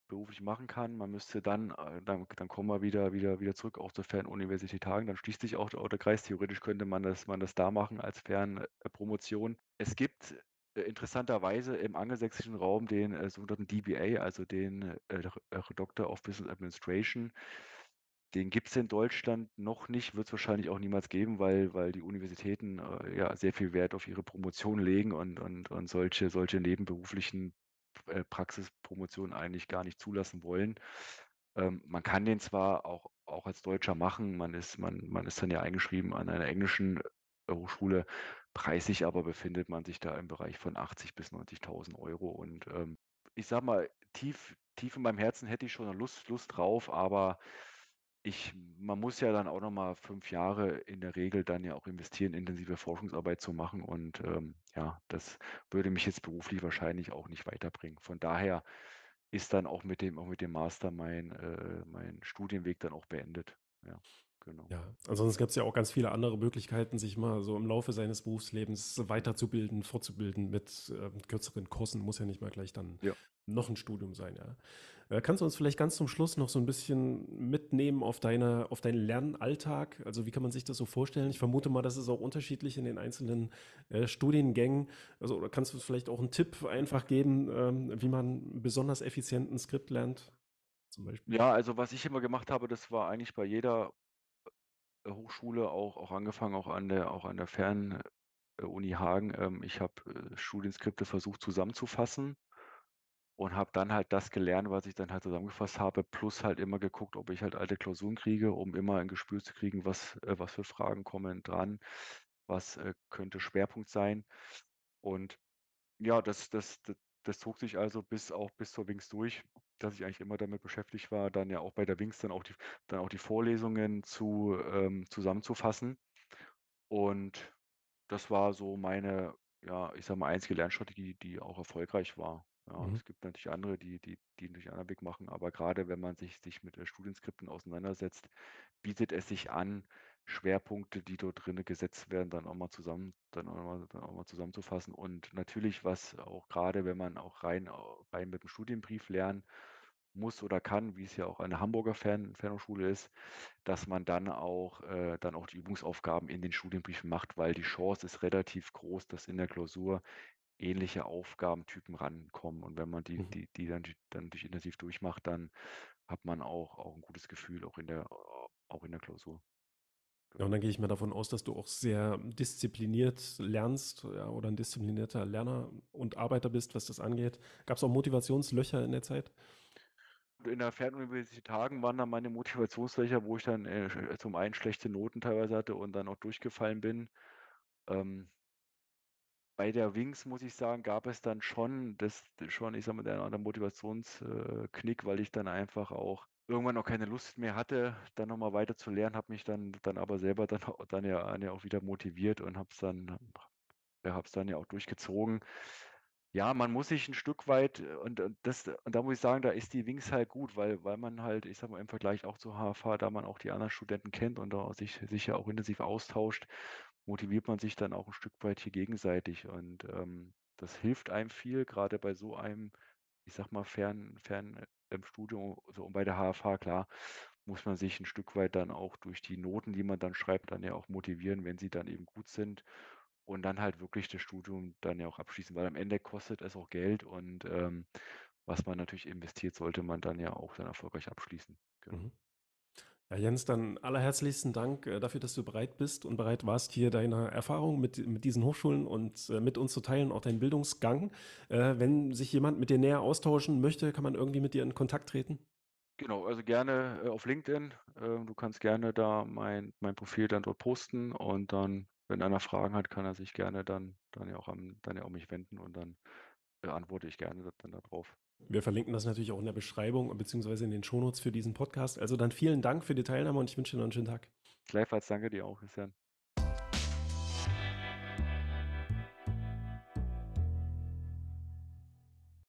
[SPEAKER 2] beruflich machen kann. Man müsste dann äh, dann dann kommen wir wieder wieder wieder zurück auch zur Fernuniversität Hagen. Dann schließt sich auch auch der Kreis. Theoretisch könnte man das man das da machen als Fern äh, Promotion. Es gibt, interessanterweise im angelsächsischen Raum den, äh, sogenannten DBA, also den, äh, äh, Doctor of Business Administration. Den gibt's in Deutschland noch nicht, wird's wahrscheinlich auch niemals geben, weil weil die Universitäten, äh, ja, sehr viel Wert auf ihre Promotion legen und und und solche solche nebenberuflichen äh, Praxispromotion eigentlich gar nicht zulassen wollen. Ähm, man kann den zwar auch auch als Deutscher machen, man ist man man ist dann ja eingeschrieben an einer englischen, äh, Hochschule. Preislich aber befindet man sich da im Bereich von 80 bis 90.000 Euro und, ähm, ich sage mal, tief tief in meinem Herzen hätte ich schon Lust Lust drauf, aber ich man muss ja dann auch noch mal 5 Jahre in der Regel dann ja auch investieren, intensive Forschungsarbeit zu machen und, ähm, ja, das würde mich jetzt beruflich wahrscheinlich auch nicht weiterbringen. Von daher ist dann auch mit dem auch mit dem Master mein äh, mein Studienweg dann auch beendet. Ja, genau.
[SPEAKER 1] Ja, ansonsten gibt's ja auch ganz viele andere Möglichkeiten, sich mal so im Laufe seines Berufslebens weiterzubilden, fortzubilden mit, ähm, kürzeren Kursen. Muss ja nicht mal gleich dann
[SPEAKER 2] Ja.
[SPEAKER 1] noch 'n Studium sein, ja. Äh, kannst du uns vielleicht ganz zum Schluss noch so 'n bisschen mitnehmen auf deine auf deinen Lernalltag? Also, wie kann man sich das so vorstellen? Ich vermute mal, das ist auch unterschiedlich in den einzelnen, äh, Studiengängen. Also, oder kannst du vielleicht auch 'n Tipp einfach geben, ähm, wie man besonders effizient 'n Skript lernt, zum Beispiel?
[SPEAKER 2] Ja, also, was ich immer gemacht habe, das war eigentlich bei jeder, äh, Hochschule auch auch angefangen auch an der auch an der Fern äh, Hagen. Ähm, ich habe, äh, Studienskripte versucht zusammenzufassen und habe dann halt das gelernt, was ich dann halt zusammengefasst habe, plus halt immer geguckt, ob ich halt alte Klausuren kriege, um immer ein Gespür zu kriegen, was äh, was für Fragen kommen dran, was, äh, könnte Schwerpunkt sein. Und ja, das das d das zog sich also bis auch bis zur WINX durch, dass ich eigentlich immer damit beschäftigt war, dann ja auch bei der WINX dann auch die dann auch die Vorlesungen zu ähm, zusammenzufassen. Und das war so meine, ja, ich sage mal, einzige Lernstrategie, die auch erfolgreich war. Ja,
[SPEAKER 1] Mhm.
[SPEAKER 2] es gibt natürlich andere, die die die natürlich 'n anderen Weg machen, aber grade wenn man sich sich mit, äh, Studienskripten auseinandersetzt, bietet es sich an, Schwerpunkte, die dort drinnen gesetzt werden, dann auch mal zusammen dann auch mal dann auch mal zusammenzufassen. Und natürlich, was auch grade, wenn man auch rein au rein mit'm Studienbrief lernen muss oder kann, wie es ja auch an der Hamburger Fern Fernhochschule ist, dass man dann auch äh, dann auch die Übungsaufgaben in den Studienbriefen macht, weil die Chance ist relativ groß, dass in der Klausur ähnliche Aufgabentypen rankommen. Und wenn man die
[SPEAKER 1] Mhm.
[SPEAKER 2] die die dann dann durch intensiv durchmacht, dann hat man auch auch 'n gutes Gefühl auch in der auch in der Klausur.
[SPEAKER 1] Ja, und dann gehe ich mal davon aus, dass du auch sehr diszipliniert lernst, ja, oder 'n disziplinierter Lerner und Arbeiter bist, was das angeht. Gab's auch Motivationslöcher in der Zeit?
[SPEAKER 2] In der Fernuniversität Hagen waren dann meine Motivationslöcher, wo ich dann, äh, sch zum einen schlechte Noten teilweise hatte und dann auch durchgefallen bin. Ähm bei der WINX, muss ich sagen, gab es dann schon das schon, ich sage mal, den einen oder anderen Motivations äh, weil ich dann einfach auch irgendwann auch keine Lust mehr hatte, dann noch mal weiter zu lernen, habe mich dann dann aber selber dann dann ja ja auch wieder motiviert und habe es dann ja, habe es dann ja auch durchgezogen. Ja, man muss sich 'n Stück weit und und das und da muss ich sagen, da ist die WINX halt gut, weil weil man halt, ich sage mal, im Vergleich auch zur HFH, da man auch die anderen Studenten kennt und da sich sich ja auch intensiv austauscht, motiviert man sich dann auch 'n Stück weit hier gegenseitig. Und, ähm, das hilft einem viel, grade bei so einem, ich sage mal, fern fern ähm, Studium so und bei der HFH, klar, muss man sich 'n Stück weit dann auch durch die Noten, die man dann schreibt, dann ja auch motivieren, wenn sie dann eben gut sind und dann halt wirklich das Studium dann ja auch abschließen, weil am Ende kostet es auch Geld und, ähm, was man natürlich investiert, sollte man dann ja auch dann erfolgreich abschließen. Genau.
[SPEAKER 1] Mhm. Ja, Jens, dann allerherzlichsten Dank, äh, dafür, dass du bereit bist und bereit warst, hier deine Erfahrungen mit mit diesen Hochschulen und, äh, mit uns zu teilen, auch deinen Bildungsgang. Äh, wenn sich jemand mit dir näher austauschen möchte, kann man irgendwie mit dir in Kontakt treten?
[SPEAKER 2] Genau, also gerne, auf LinkedIn. Ähm, du kannst gerne da mein mein Profil dann dort posten und dann, wenn einer Fragen hat, kann er sich gerne dann dann ja auch an dann ja auch mich wenden und dann, antworte ich gerne da dann da drauf.
[SPEAKER 1] Wir verlinken das natürlich auch in der Beschreibung beziehungsweise in den Shownotes für diesen Podcast. Also, dann vielen Dank für die Teilnahme und ich wünsche dir noch 'n schönen Tag.
[SPEAKER 2] Gleichfalls danke dir auch, dann.